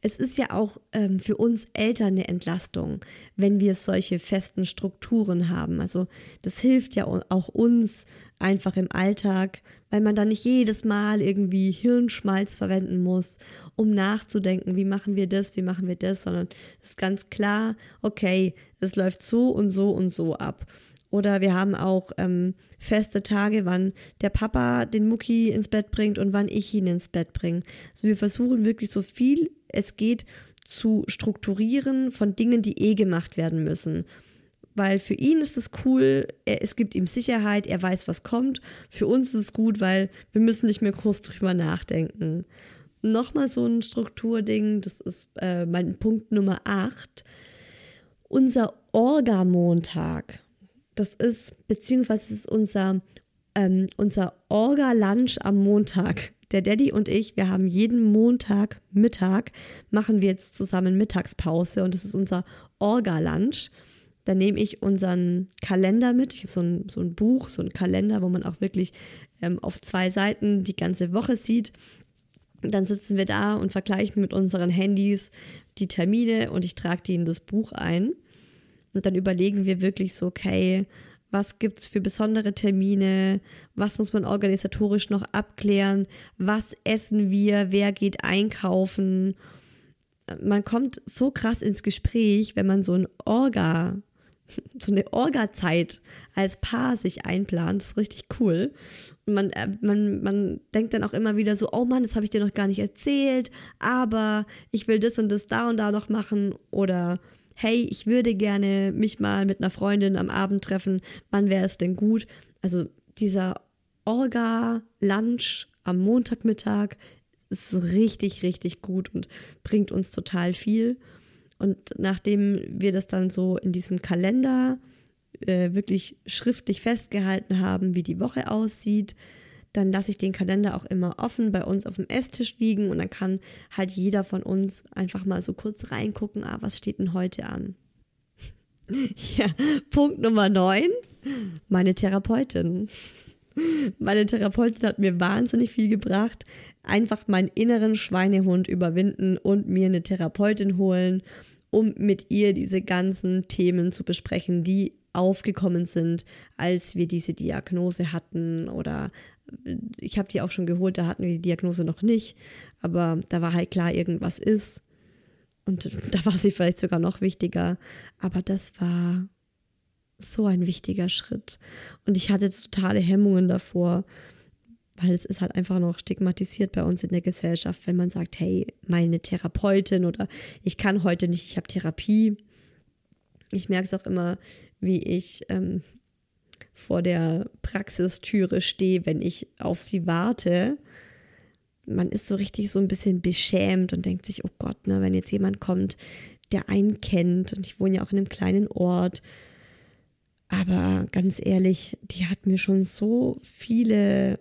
Es ist ja auch ähm, für uns Eltern eine Entlastung, wenn wir solche festen Strukturen haben. Also das hilft ja auch uns einfach im Alltag, weil man dann nicht jedes Mal irgendwie Hirnschmalz verwenden muss, um nachzudenken, wie machen wir das, wie machen wir das, sondern es ist ganz klar, okay, es läuft so und so und so ab. Oder wir haben auch ähm, feste Tage, wann der Papa den Mucki ins Bett bringt und wann ich ihn ins Bett bringe. Also wir versuchen wirklich so viel es geht zu strukturieren von Dingen, die eh gemacht werden müssen. Weil für ihn ist es cool, er, es gibt ihm Sicherheit, er weiß, was kommt. Für uns ist es gut, weil wir müssen nicht mehr groß drüber nachdenken. Nochmal so ein Strukturding, das ist äh, mein Punkt Nummer 8. Unser Orga-Montag. Das ist, beziehungsweise ist unser, ähm, unser Orga-Lunch am Montag. Der Daddy und ich, wir haben jeden Montag Mittag, machen wir jetzt zusammen Mittagspause und das ist unser Orga-Lunch. Da nehme ich unseren Kalender mit. Ich habe so ein, so ein Buch, so ein Kalender, wo man auch wirklich ähm, auf zwei Seiten die ganze Woche sieht. Dann sitzen wir da und vergleichen mit unseren Handys die Termine und ich trage die in das Buch ein. Und dann überlegen wir wirklich so, okay, was gibt es für besondere Termine, was muss man organisatorisch noch abklären, was essen wir, wer geht einkaufen. Man kommt so krass ins Gespräch, wenn man so ein Orga, so eine Orga-Zeit als Paar sich einplant. Das ist richtig cool. Und man, äh, man, man denkt dann auch immer wieder so, oh Mann, das habe ich dir noch gar nicht erzählt, aber ich will das und das da und da noch machen oder hey, ich würde gerne mich mal mit einer Freundin am Abend treffen, wann wäre es denn gut? Also dieser Orga-Lunch am Montagmittag ist richtig, richtig gut und bringt uns total viel. Und nachdem wir das dann so in diesem Kalender äh, wirklich schriftlich festgehalten haben, wie die Woche aussieht, dann lasse ich den Kalender auch immer offen bei uns auf dem Esstisch liegen und dann kann halt jeder von uns einfach mal so kurz reingucken, ah, was steht denn heute an? ja, Punkt Nummer 9, meine Therapeutin. Meine Therapeutin hat mir wahnsinnig viel gebracht. Einfach meinen inneren Schweinehund überwinden und mir eine Therapeutin holen, um mit ihr diese ganzen Themen zu besprechen, die aufgekommen sind, als wir diese Diagnose hatten oder ich habe die auch schon geholt, da hatten wir die Diagnose noch nicht, aber da war halt klar, irgendwas ist. Und da war sie vielleicht sogar noch wichtiger. Aber das war so ein wichtiger Schritt. Und ich hatte totale Hemmungen davor, weil es ist halt einfach noch stigmatisiert bei uns in der Gesellschaft, wenn man sagt, hey, meine Therapeutin oder ich kann heute nicht, ich habe Therapie. Ich merke es auch immer, wie ich ähm, vor der Praxistüre stehe, wenn ich auf sie warte. Man ist so richtig so ein bisschen beschämt und denkt sich, oh Gott, ne, wenn jetzt jemand kommt, der einen kennt und ich wohne ja auch in einem kleinen Ort. Aber ganz ehrlich, die hat mir schon so viele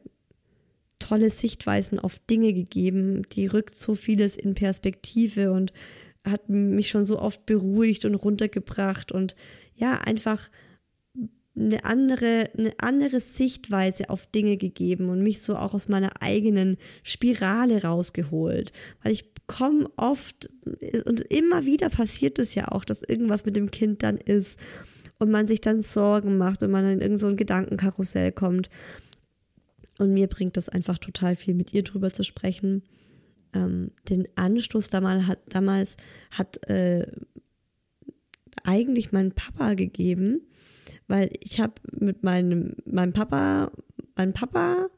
tolle Sichtweisen auf Dinge gegeben, die rückt so vieles in Perspektive und hat mich schon so oft beruhigt und runtergebracht und ja, einfach eine andere, eine andere Sichtweise auf Dinge gegeben und mich so auch aus meiner eigenen Spirale rausgeholt. Weil ich komme oft und immer wieder passiert es ja auch, dass irgendwas mit dem Kind dann ist und man sich dann Sorgen macht und man in irgendein so Gedankenkarussell kommt. Und mir bringt das einfach total viel, mit ihr drüber zu sprechen. Ähm, den Anstoß damals hat, damals hat äh, eigentlich mein Papa gegeben weil ich habe mit meinem, meinem Papa, mein Papa,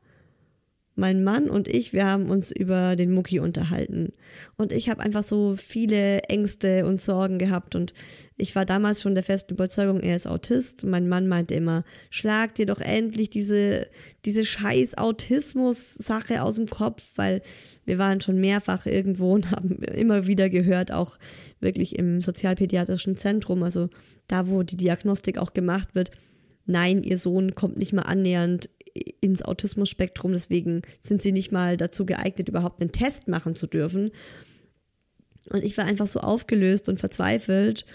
mein Mann und ich, wir haben uns über den Mucki unterhalten. Und ich habe einfach so viele Ängste und Sorgen gehabt. Und ich war damals schon der festen Überzeugung, er ist Autist. Mein Mann meinte immer, schlag dir doch endlich diese, diese scheiß Autismus-Sache aus dem Kopf, weil wir waren schon mehrfach irgendwo und haben immer wieder gehört, auch wirklich im sozialpädiatrischen Zentrum, also da wo die Diagnostik auch gemacht wird, nein, ihr Sohn kommt nicht mal annähernd ins Autismus-Spektrum, deswegen sind sie nicht mal dazu geeignet, überhaupt einen Test machen zu dürfen. Und ich war einfach so aufgelöst und verzweifelt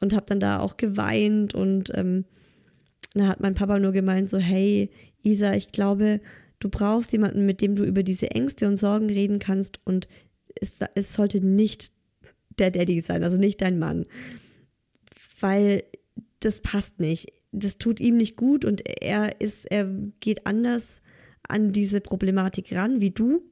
und habe dann da auch geweint und ähm, da hat mein Papa nur gemeint so, hey Isa, ich glaube, du brauchst jemanden, mit dem du über diese Ängste und Sorgen reden kannst und es, es sollte nicht der Daddy sein, also nicht dein Mann weil das passt nicht. Das tut ihm nicht gut und er ist, er geht anders an diese Problematik ran wie du.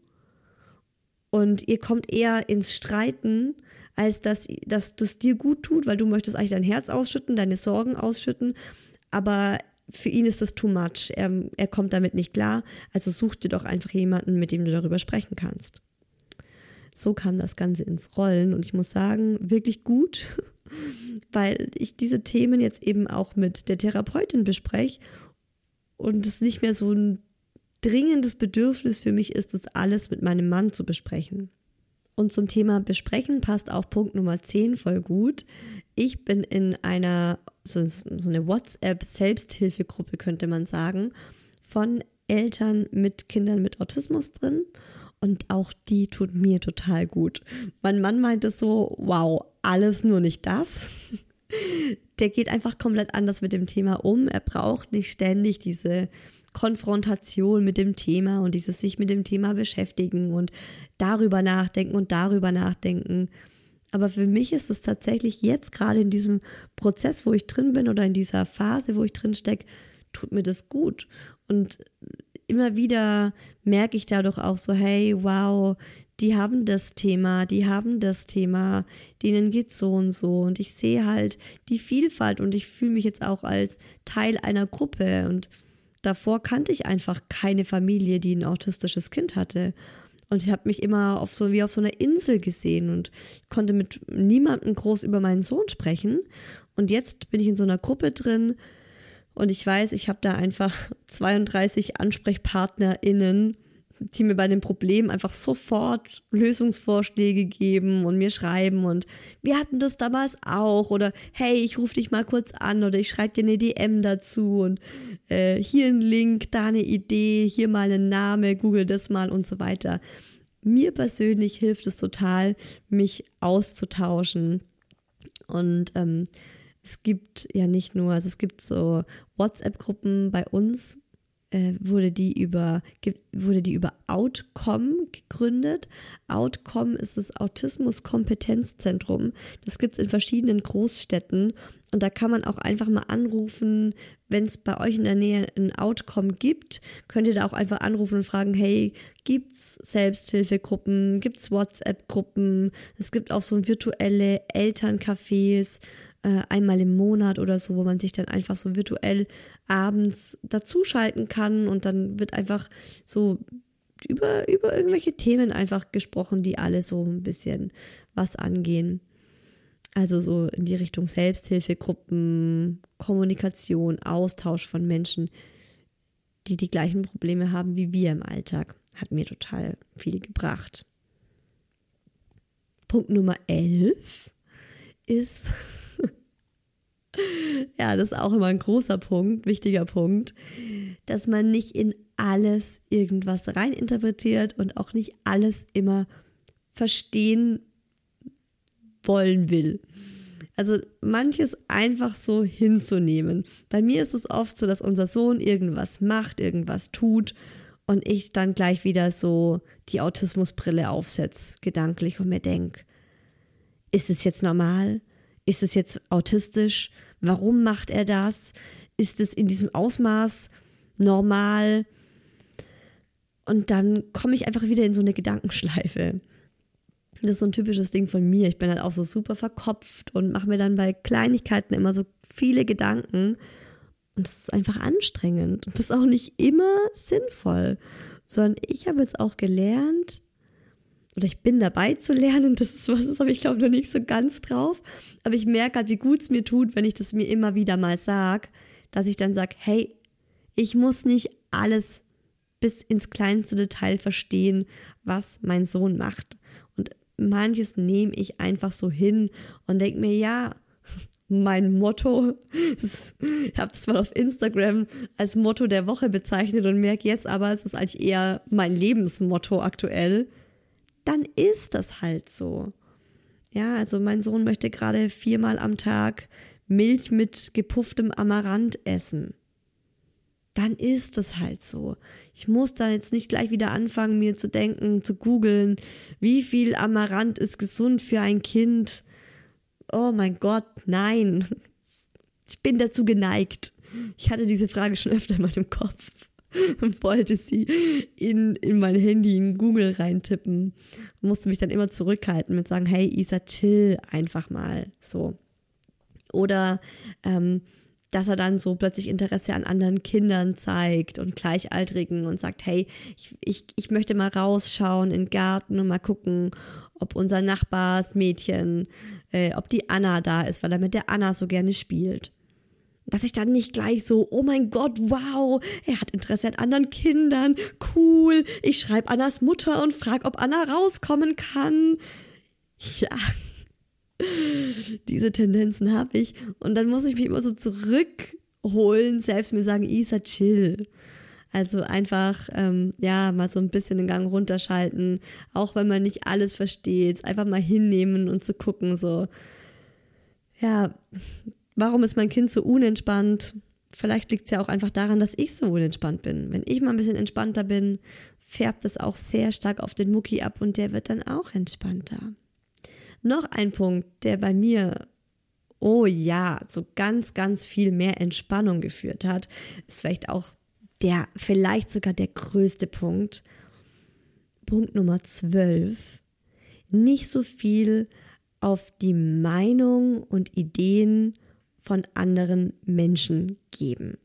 Und ihr kommt eher ins Streiten, als dass, dass das dir gut tut, weil du möchtest eigentlich dein Herz ausschütten, deine Sorgen ausschütten. Aber für ihn ist das too much. Er, er kommt damit nicht klar. Also such dir doch einfach jemanden, mit dem du darüber sprechen kannst. So kam das Ganze ins Rollen und ich muss sagen, wirklich gut weil ich diese Themen jetzt eben auch mit der Therapeutin bespreche und es nicht mehr so ein dringendes Bedürfnis für mich ist, das alles mit meinem Mann zu besprechen. Und zum Thema Besprechen passt auch Punkt Nummer 10 voll gut. Ich bin in einer, so, so eine WhatsApp-Selbsthilfegruppe, könnte man sagen, von Eltern mit Kindern mit Autismus drin. Und auch die tut mir total gut. Mein Mann meinte so, wow, alles nur nicht das. Der geht einfach komplett anders mit dem Thema um. Er braucht nicht ständig diese Konfrontation mit dem Thema und dieses sich mit dem Thema beschäftigen und darüber nachdenken und darüber nachdenken. Aber für mich ist es tatsächlich jetzt gerade in diesem Prozess, wo ich drin bin oder in dieser Phase, wo ich drin stecke, tut mir das gut. Und immer wieder merke ich dadurch auch so, hey, wow, die haben das Thema, die haben das Thema, denen geht's so und so. Und ich sehe halt die Vielfalt und ich fühle mich jetzt auch als Teil einer Gruppe. Und davor kannte ich einfach keine Familie, die ein autistisches Kind hatte. Und ich habe mich immer auf so wie auf so einer Insel gesehen und konnte mit niemandem groß über meinen Sohn sprechen. Und jetzt bin ich in so einer Gruppe drin und ich weiß, ich habe da einfach 32 AnsprechpartnerInnen, die mir bei dem Problem einfach sofort Lösungsvorschläge geben und mir schreiben und wir hatten das damals auch. Oder hey, ich rufe dich mal kurz an. Oder ich schreibe dir eine DM dazu. Und äh, hier ein Link, da eine Idee, hier mal ein Name, google das mal. Und so weiter. Mir persönlich hilft es total, mich auszutauschen. Und ähm, es gibt ja nicht nur, also es gibt so WhatsApp-Gruppen bei uns, äh, wurde die über wurde die über Outcome gegründet. Outcome ist das Autismus-Kompetenzzentrum. Das gibt es in verschiedenen Großstädten. Und da kann man auch einfach mal anrufen, wenn es bei euch in der Nähe ein Outcome gibt, könnt ihr da auch einfach anrufen und fragen, hey, gibt's Selbsthilfegruppen, gibt's WhatsApp-Gruppen, es gibt auch so virtuelle Elterncafés äh, einmal im Monat oder so, wo man sich dann einfach so virtuell abends dazuschalten kann und dann wird einfach so über, über irgendwelche Themen einfach gesprochen, die alle so ein bisschen was angehen. Also so in die Richtung Selbsthilfegruppen, Kommunikation, Austausch von Menschen, die die gleichen Probleme haben wie wir im Alltag. Hat mir total viel gebracht. Punkt Nummer 11 ist ja, das ist auch immer ein großer Punkt, wichtiger Punkt, dass man nicht in alles irgendwas reininterpretiert und auch nicht alles immer verstehen wollen will. Also manches einfach so hinzunehmen. Bei mir ist es oft so, dass unser Sohn irgendwas macht, irgendwas tut und ich dann gleich wieder so die Autismusbrille aufsetze, gedanklich und mir denke, ist es jetzt normal? Ist es jetzt autistisch? Warum macht er das? Ist es in diesem Ausmaß normal? Und dann komme ich einfach wieder in so eine Gedankenschleife. Das ist so ein typisches Ding von mir. Ich bin halt auch so super verkopft und mache mir dann bei Kleinigkeiten immer so viele Gedanken. Und das ist einfach anstrengend. Und das ist auch nicht immer sinnvoll. Sondern ich habe jetzt auch gelernt, oder ich bin dabei zu lernen. Das ist was, das habe ich glaube noch nicht so ganz drauf. Aber ich merke halt, wie gut es mir tut, wenn ich das mir immer wieder mal sage, dass ich dann sage, hey, ich muss nicht alles bis ins kleinste Detail verstehen, was mein Sohn macht. Und manches nehme ich einfach so hin und denke mir, ja, mein Motto, ich habe das mal auf Instagram als Motto der Woche bezeichnet und merke jetzt aber, es ist eigentlich eher mein Lebensmotto aktuell dann ist das halt so. Ja, also mein Sohn möchte gerade viermal am Tag Milch mit gepufftem Amaranth essen. Dann ist das halt so. Ich muss da jetzt nicht gleich wieder anfangen, mir zu denken, zu googeln, wie viel Amaranth ist gesund für ein Kind. Oh mein Gott, nein. Ich bin dazu geneigt. Ich hatte diese Frage schon öfter in meinem Kopf. Und wollte sie in, in mein Handy in Google reintippen. Musste mich dann immer zurückhalten mit sagen, hey Isa, chill einfach mal. So. Oder ähm, dass er dann so plötzlich Interesse an anderen Kindern zeigt und Gleichaltrigen und sagt, hey, ich, ich, ich möchte mal rausschauen in den Garten und mal gucken, ob unser Nachbarsmädchen, äh, ob die Anna da ist, weil er mit der Anna so gerne spielt dass ich dann nicht gleich so, oh mein Gott, wow, er hat Interesse an anderen Kindern, cool, ich schreibe Annas Mutter und frage, ob Anna rauskommen kann. Ja, diese Tendenzen habe ich. Und dann muss ich mich immer so zurückholen, selbst mir sagen, Isa, chill. Also einfach, ähm, ja, mal so ein bisschen den Gang runterschalten, auch wenn man nicht alles versteht, einfach mal hinnehmen und zu gucken, so, ja, Warum ist mein Kind so unentspannt? Vielleicht liegt es ja auch einfach daran, dass ich so unentspannt bin. Wenn ich mal ein bisschen entspannter bin, färbt das auch sehr stark auf den Mucki ab und der wird dann auch entspannter. Noch ein Punkt, der bei mir oh ja, zu ganz, ganz viel mehr Entspannung geführt hat, ist vielleicht auch der, vielleicht sogar der größte Punkt. Punkt Nummer 12. Nicht so viel auf die Meinung und Ideen von anderen Menschen geben.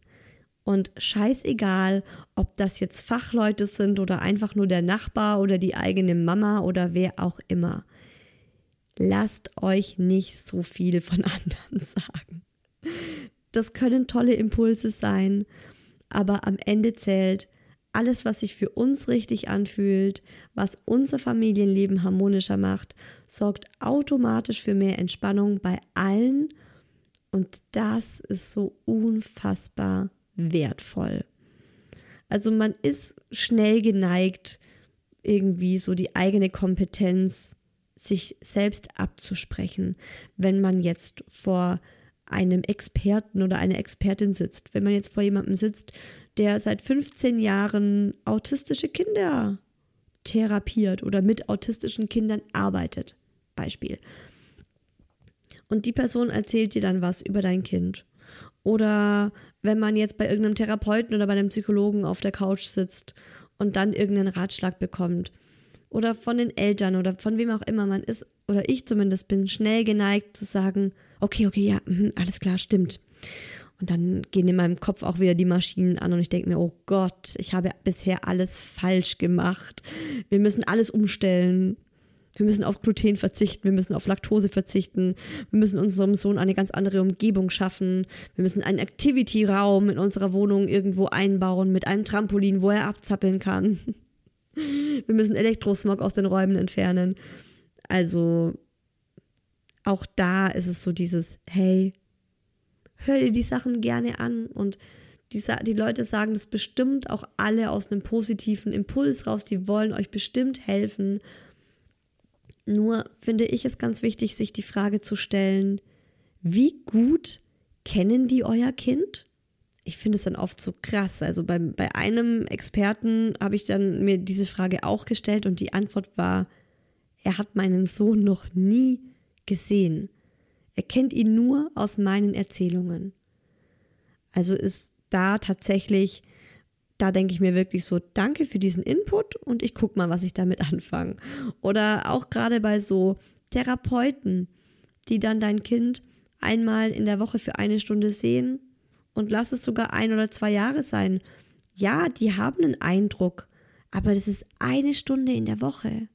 Und scheißegal, ob das jetzt Fachleute sind oder einfach nur der Nachbar oder die eigene Mama oder wer auch immer. Lasst euch nicht so viel von anderen sagen. Das können tolle Impulse sein, aber am Ende zählt alles, was sich für uns richtig anfühlt, was unser Familienleben harmonischer macht, sorgt automatisch für mehr Entspannung bei allen und das ist so unfassbar wertvoll. Also man ist schnell geneigt, irgendwie so die eigene Kompetenz sich selbst abzusprechen, wenn man jetzt vor einem Experten oder einer Expertin sitzt, wenn man jetzt vor jemandem sitzt, der seit 15 Jahren autistische Kinder therapiert oder mit autistischen Kindern arbeitet, Beispiel. Und die Person erzählt dir dann was über dein Kind. Oder wenn man jetzt bei irgendeinem Therapeuten oder bei einem Psychologen auf der Couch sitzt und dann irgendeinen Ratschlag bekommt. Oder von den Eltern oder von wem auch immer man ist, oder ich zumindest bin schnell geneigt zu sagen, okay, okay, ja, mh, alles klar, stimmt. Und dann gehen in meinem Kopf auch wieder die Maschinen an und ich denke mir, oh Gott, ich habe bisher alles falsch gemacht. Wir müssen alles umstellen. Wir müssen auf Gluten verzichten, wir müssen auf Laktose verzichten, wir müssen unserem Sohn eine ganz andere Umgebung schaffen, wir müssen einen Activity-Raum in unserer Wohnung irgendwo einbauen mit einem Trampolin, wo er abzappeln kann. Wir müssen Elektrosmog aus den Räumen entfernen. Also auch da ist es so dieses, hey, hör dir die Sachen gerne an und die, die Leute sagen das bestimmt auch alle aus einem positiven Impuls raus, die wollen euch bestimmt helfen nur finde ich es ganz wichtig, sich die Frage zu stellen, wie gut kennen die euer Kind? Ich finde es dann oft so krass. Also bei, bei einem Experten habe ich dann mir diese Frage auch gestellt und die Antwort war, er hat meinen Sohn noch nie gesehen. Er kennt ihn nur aus meinen Erzählungen. Also ist da tatsächlich da denke ich mir wirklich so, danke für diesen Input und ich gucke mal, was ich damit anfange. Oder auch gerade bei so Therapeuten, die dann dein Kind einmal in der Woche für eine Stunde sehen und lass es sogar ein oder zwei Jahre sein. Ja, die haben einen Eindruck, aber das ist eine Stunde in der Woche.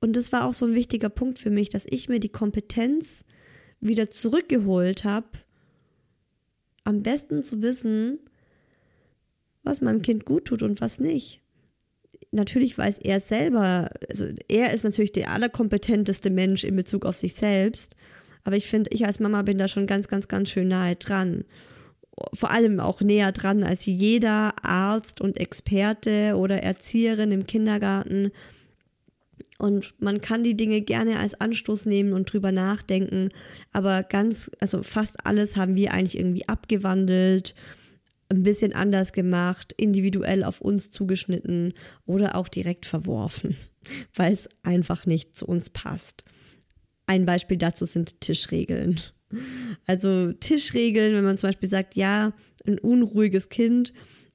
Und das war auch so ein wichtiger Punkt für mich, dass ich mir die Kompetenz wieder zurückgeholt habe, am besten zu wissen, was meinem Kind gut tut und was nicht. Natürlich weiß er selber, also er ist natürlich der allerkompetenteste Mensch in Bezug auf sich selbst, aber ich finde, ich als Mama bin da schon ganz, ganz, ganz schön nahe dran. Vor allem auch näher dran als jeder Arzt und Experte oder Erzieherin im Kindergarten. Und man kann die Dinge gerne als Anstoß nehmen und drüber nachdenken, aber ganz, also fast alles haben wir eigentlich irgendwie abgewandelt ein bisschen anders gemacht, individuell auf uns zugeschnitten oder auch direkt verworfen, weil es einfach nicht zu uns passt. Ein Beispiel dazu sind Tischregeln. Also Tischregeln, wenn man zum Beispiel sagt, ja, ein unruhiges Kind,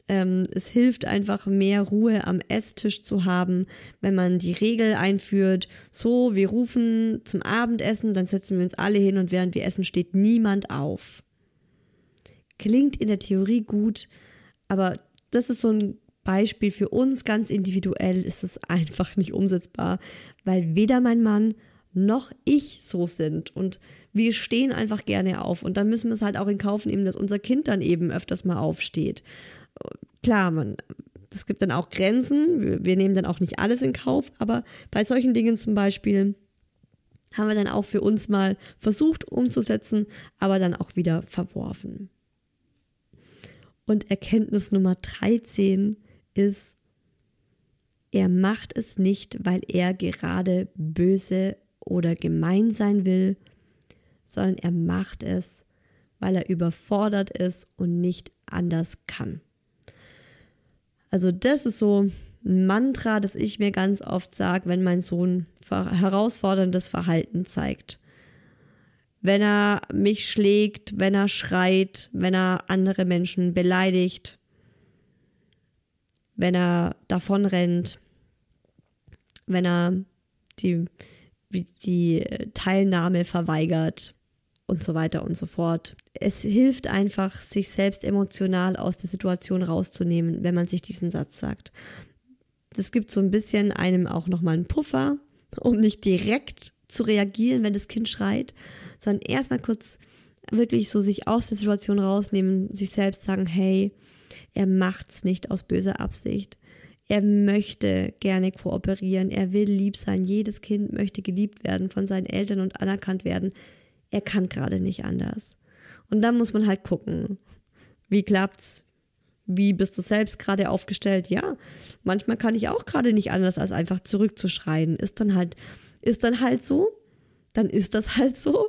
ähm, es hilft einfach mehr Ruhe am Esstisch zu haben, wenn man die Regel einführt, so, wir rufen zum Abendessen, dann setzen wir uns alle hin und während wir essen steht niemand auf klingt in der Theorie gut, aber das ist so ein Beispiel für uns ganz individuell ist es einfach nicht umsetzbar, weil weder mein Mann noch ich so sind und wir stehen einfach gerne auf und dann müssen wir es halt auch in Kauf nehmen, dass unser Kind dann eben öfters mal aufsteht. Klar, man, es gibt dann auch Grenzen, wir, wir nehmen dann auch nicht alles in Kauf, aber bei solchen Dingen zum Beispiel haben wir dann auch für uns mal versucht umzusetzen, aber dann auch wieder verworfen. Und Erkenntnis Nummer 13 ist, er macht es nicht, weil er gerade böse oder gemein sein will, sondern er macht es, weil er überfordert ist und nicht anders kann. Also das ist so ein Mantra, das ich mir ganz oft sage, wenn mein Sohn herausforderndes Verhalten zeigt. Wenn er mich schlägt, wenn er schreit, wenn er andere Menschen beleidigt, wenn er davonrennt, wenn er die, die Teilnahme verweigert und so weiter und so fort. Es hilft einfach, sich selbst emotional aus der Situation rauszunehmen, wenn man sich diesen Satz sagt. Das gibt so ein bisschen einem auch nochmal einen Puffer, um nicht direkt zu reagieren, wenn das Kind schreit, sondern erstmal kurz wirklich so sich aus der Situation rausnehmen, sich selbst sagen, hey, er macht's nicht aus böser Absicht. Er möchte gerne kooperieren, er will lieb sein. Jedes Kind möchte geliebt werden von seinen Eltern und anerkannt werden. Er kann gerade nicht anders. Und dann muss man halt gucken, wie klappt's? Wie bist du selbst gerade aufgestellt? Ja, manchmal kann ich auch gerade nicht anders, als einfach zurückzuschreien. Ist dann halt, ist dann halt so. Dann ist das halt so.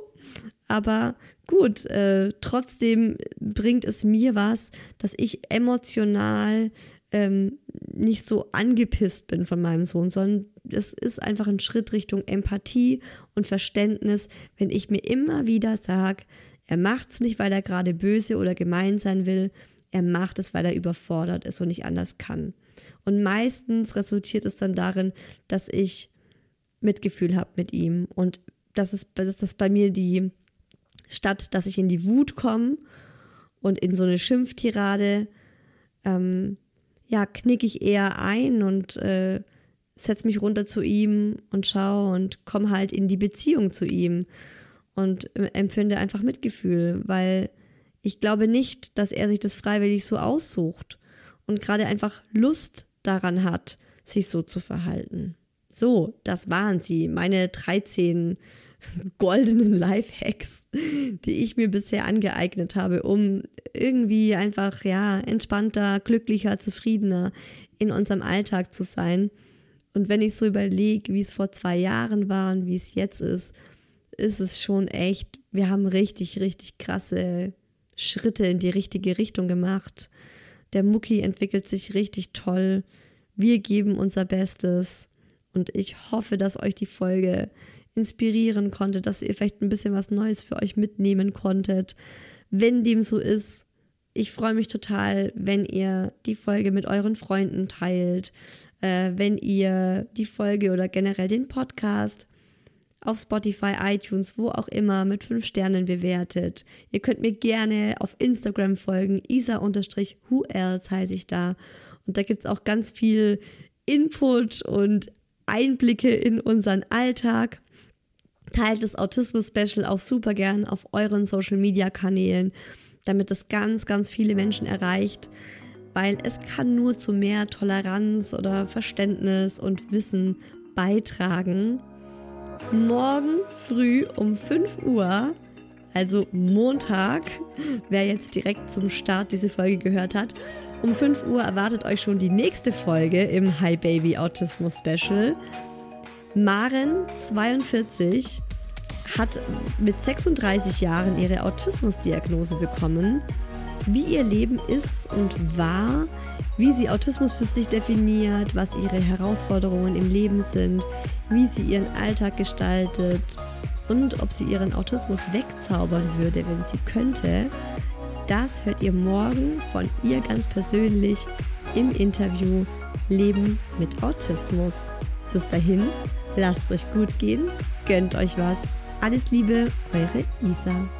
Aber gut, äh, trotzdem bringt es mir was, dass ich emotional ähm, nicht so angepisst bin von meinem Sohn, sondern es ist einfach ein Schritt Richtung Empathie und Verständnis, wenn ich mir immer wieder sage, er macht es nicht, weil er gerade böse oder gemein sein will, er macht es, weil er überfordert ist und nicht anders kann. Und meistens resultiert es dann darin, dass ich Mitgefühl habe mit ihm und das ist, das ist bei mir die, statt dass ich in die Wut komme und in so eine Schimpftirade, ähm, ja, knicke ich eher ein und äh, setze mich runter zu ihm und schaue und komme halt in die Beziehung zu ihm und empfinde einfach Mitgefühl, weil ich glaube nicht, dass er sich das freiwillig so aussucht und gerade einfach Lust daran hat, sich so zu verhalten. So, das waren sie, meine 13 goldenen Lifehacks, die ich mir bisher angeeignet habe, um irgendwie einfach, ja, entspannter, glücklicher, zufriedener in unserem Alltag zu sein. Und wenn ich so überlege, wie es vor zwei Jahren war und wie es jetzt ist, ist es schon echt, wir haben richtig, richtig krasse Schritte in die richtige Richtung gemacht. Der Mucki entwickelt sich richtig toll. Wir geben unser Bestes. Und ich hoffe, dass euch die Folge inspirieren konnte, dass ihr vielleicht ein bisschen was Neues für euch mitnehmen konntet. Wenn dem so ist, ich freue mich total, wenn ihr die Folge mit euren Freunden teilt, äh, wenn ihr die Folge oder generell den Podcast auf Spotify, iTunes, wo auch immer mit fünf Sternen bewertet. Ihr könnt mir gerne auf Instagram folgen, isa-who else heiße ich da. Und da gibt es auch ganz viel Input und Einblicke in unseren Alltag. Teilt das Autismus-Special auch super gern auf euren Social-Media-Kanälen, damit es ganz, ganz viele Menschen erreicht, weil es kann nur zu mehr Toleranz oder Verständnis und Wissen beitragen. Morgen früh um 5 Uhr, also Montag, wer jetzt direkt zum Start diese Folge gehört hat, um 5 Uhr erwartet euch schon die nächste Folge im Hi Baby Autismus Special. Maren, 42, hat mit 36 Jahren ihre Autismusdiagnose bekommen. Wie ihr Leben ist und war, wie sie Autismus für sich definiert, was ihre Herausforderungen im Leben sind, wie sie ihren Alltag gestaltet und ob sie ihren Autismus wegzaubern würde, wenn sie könnte, das hört ihr morgen von ihr ganz persönlich im Interview Leben mit Autismus. Bis dahin, lasst es euch gut gehen, gönnt euch was. Alles Liebe, eure Isa.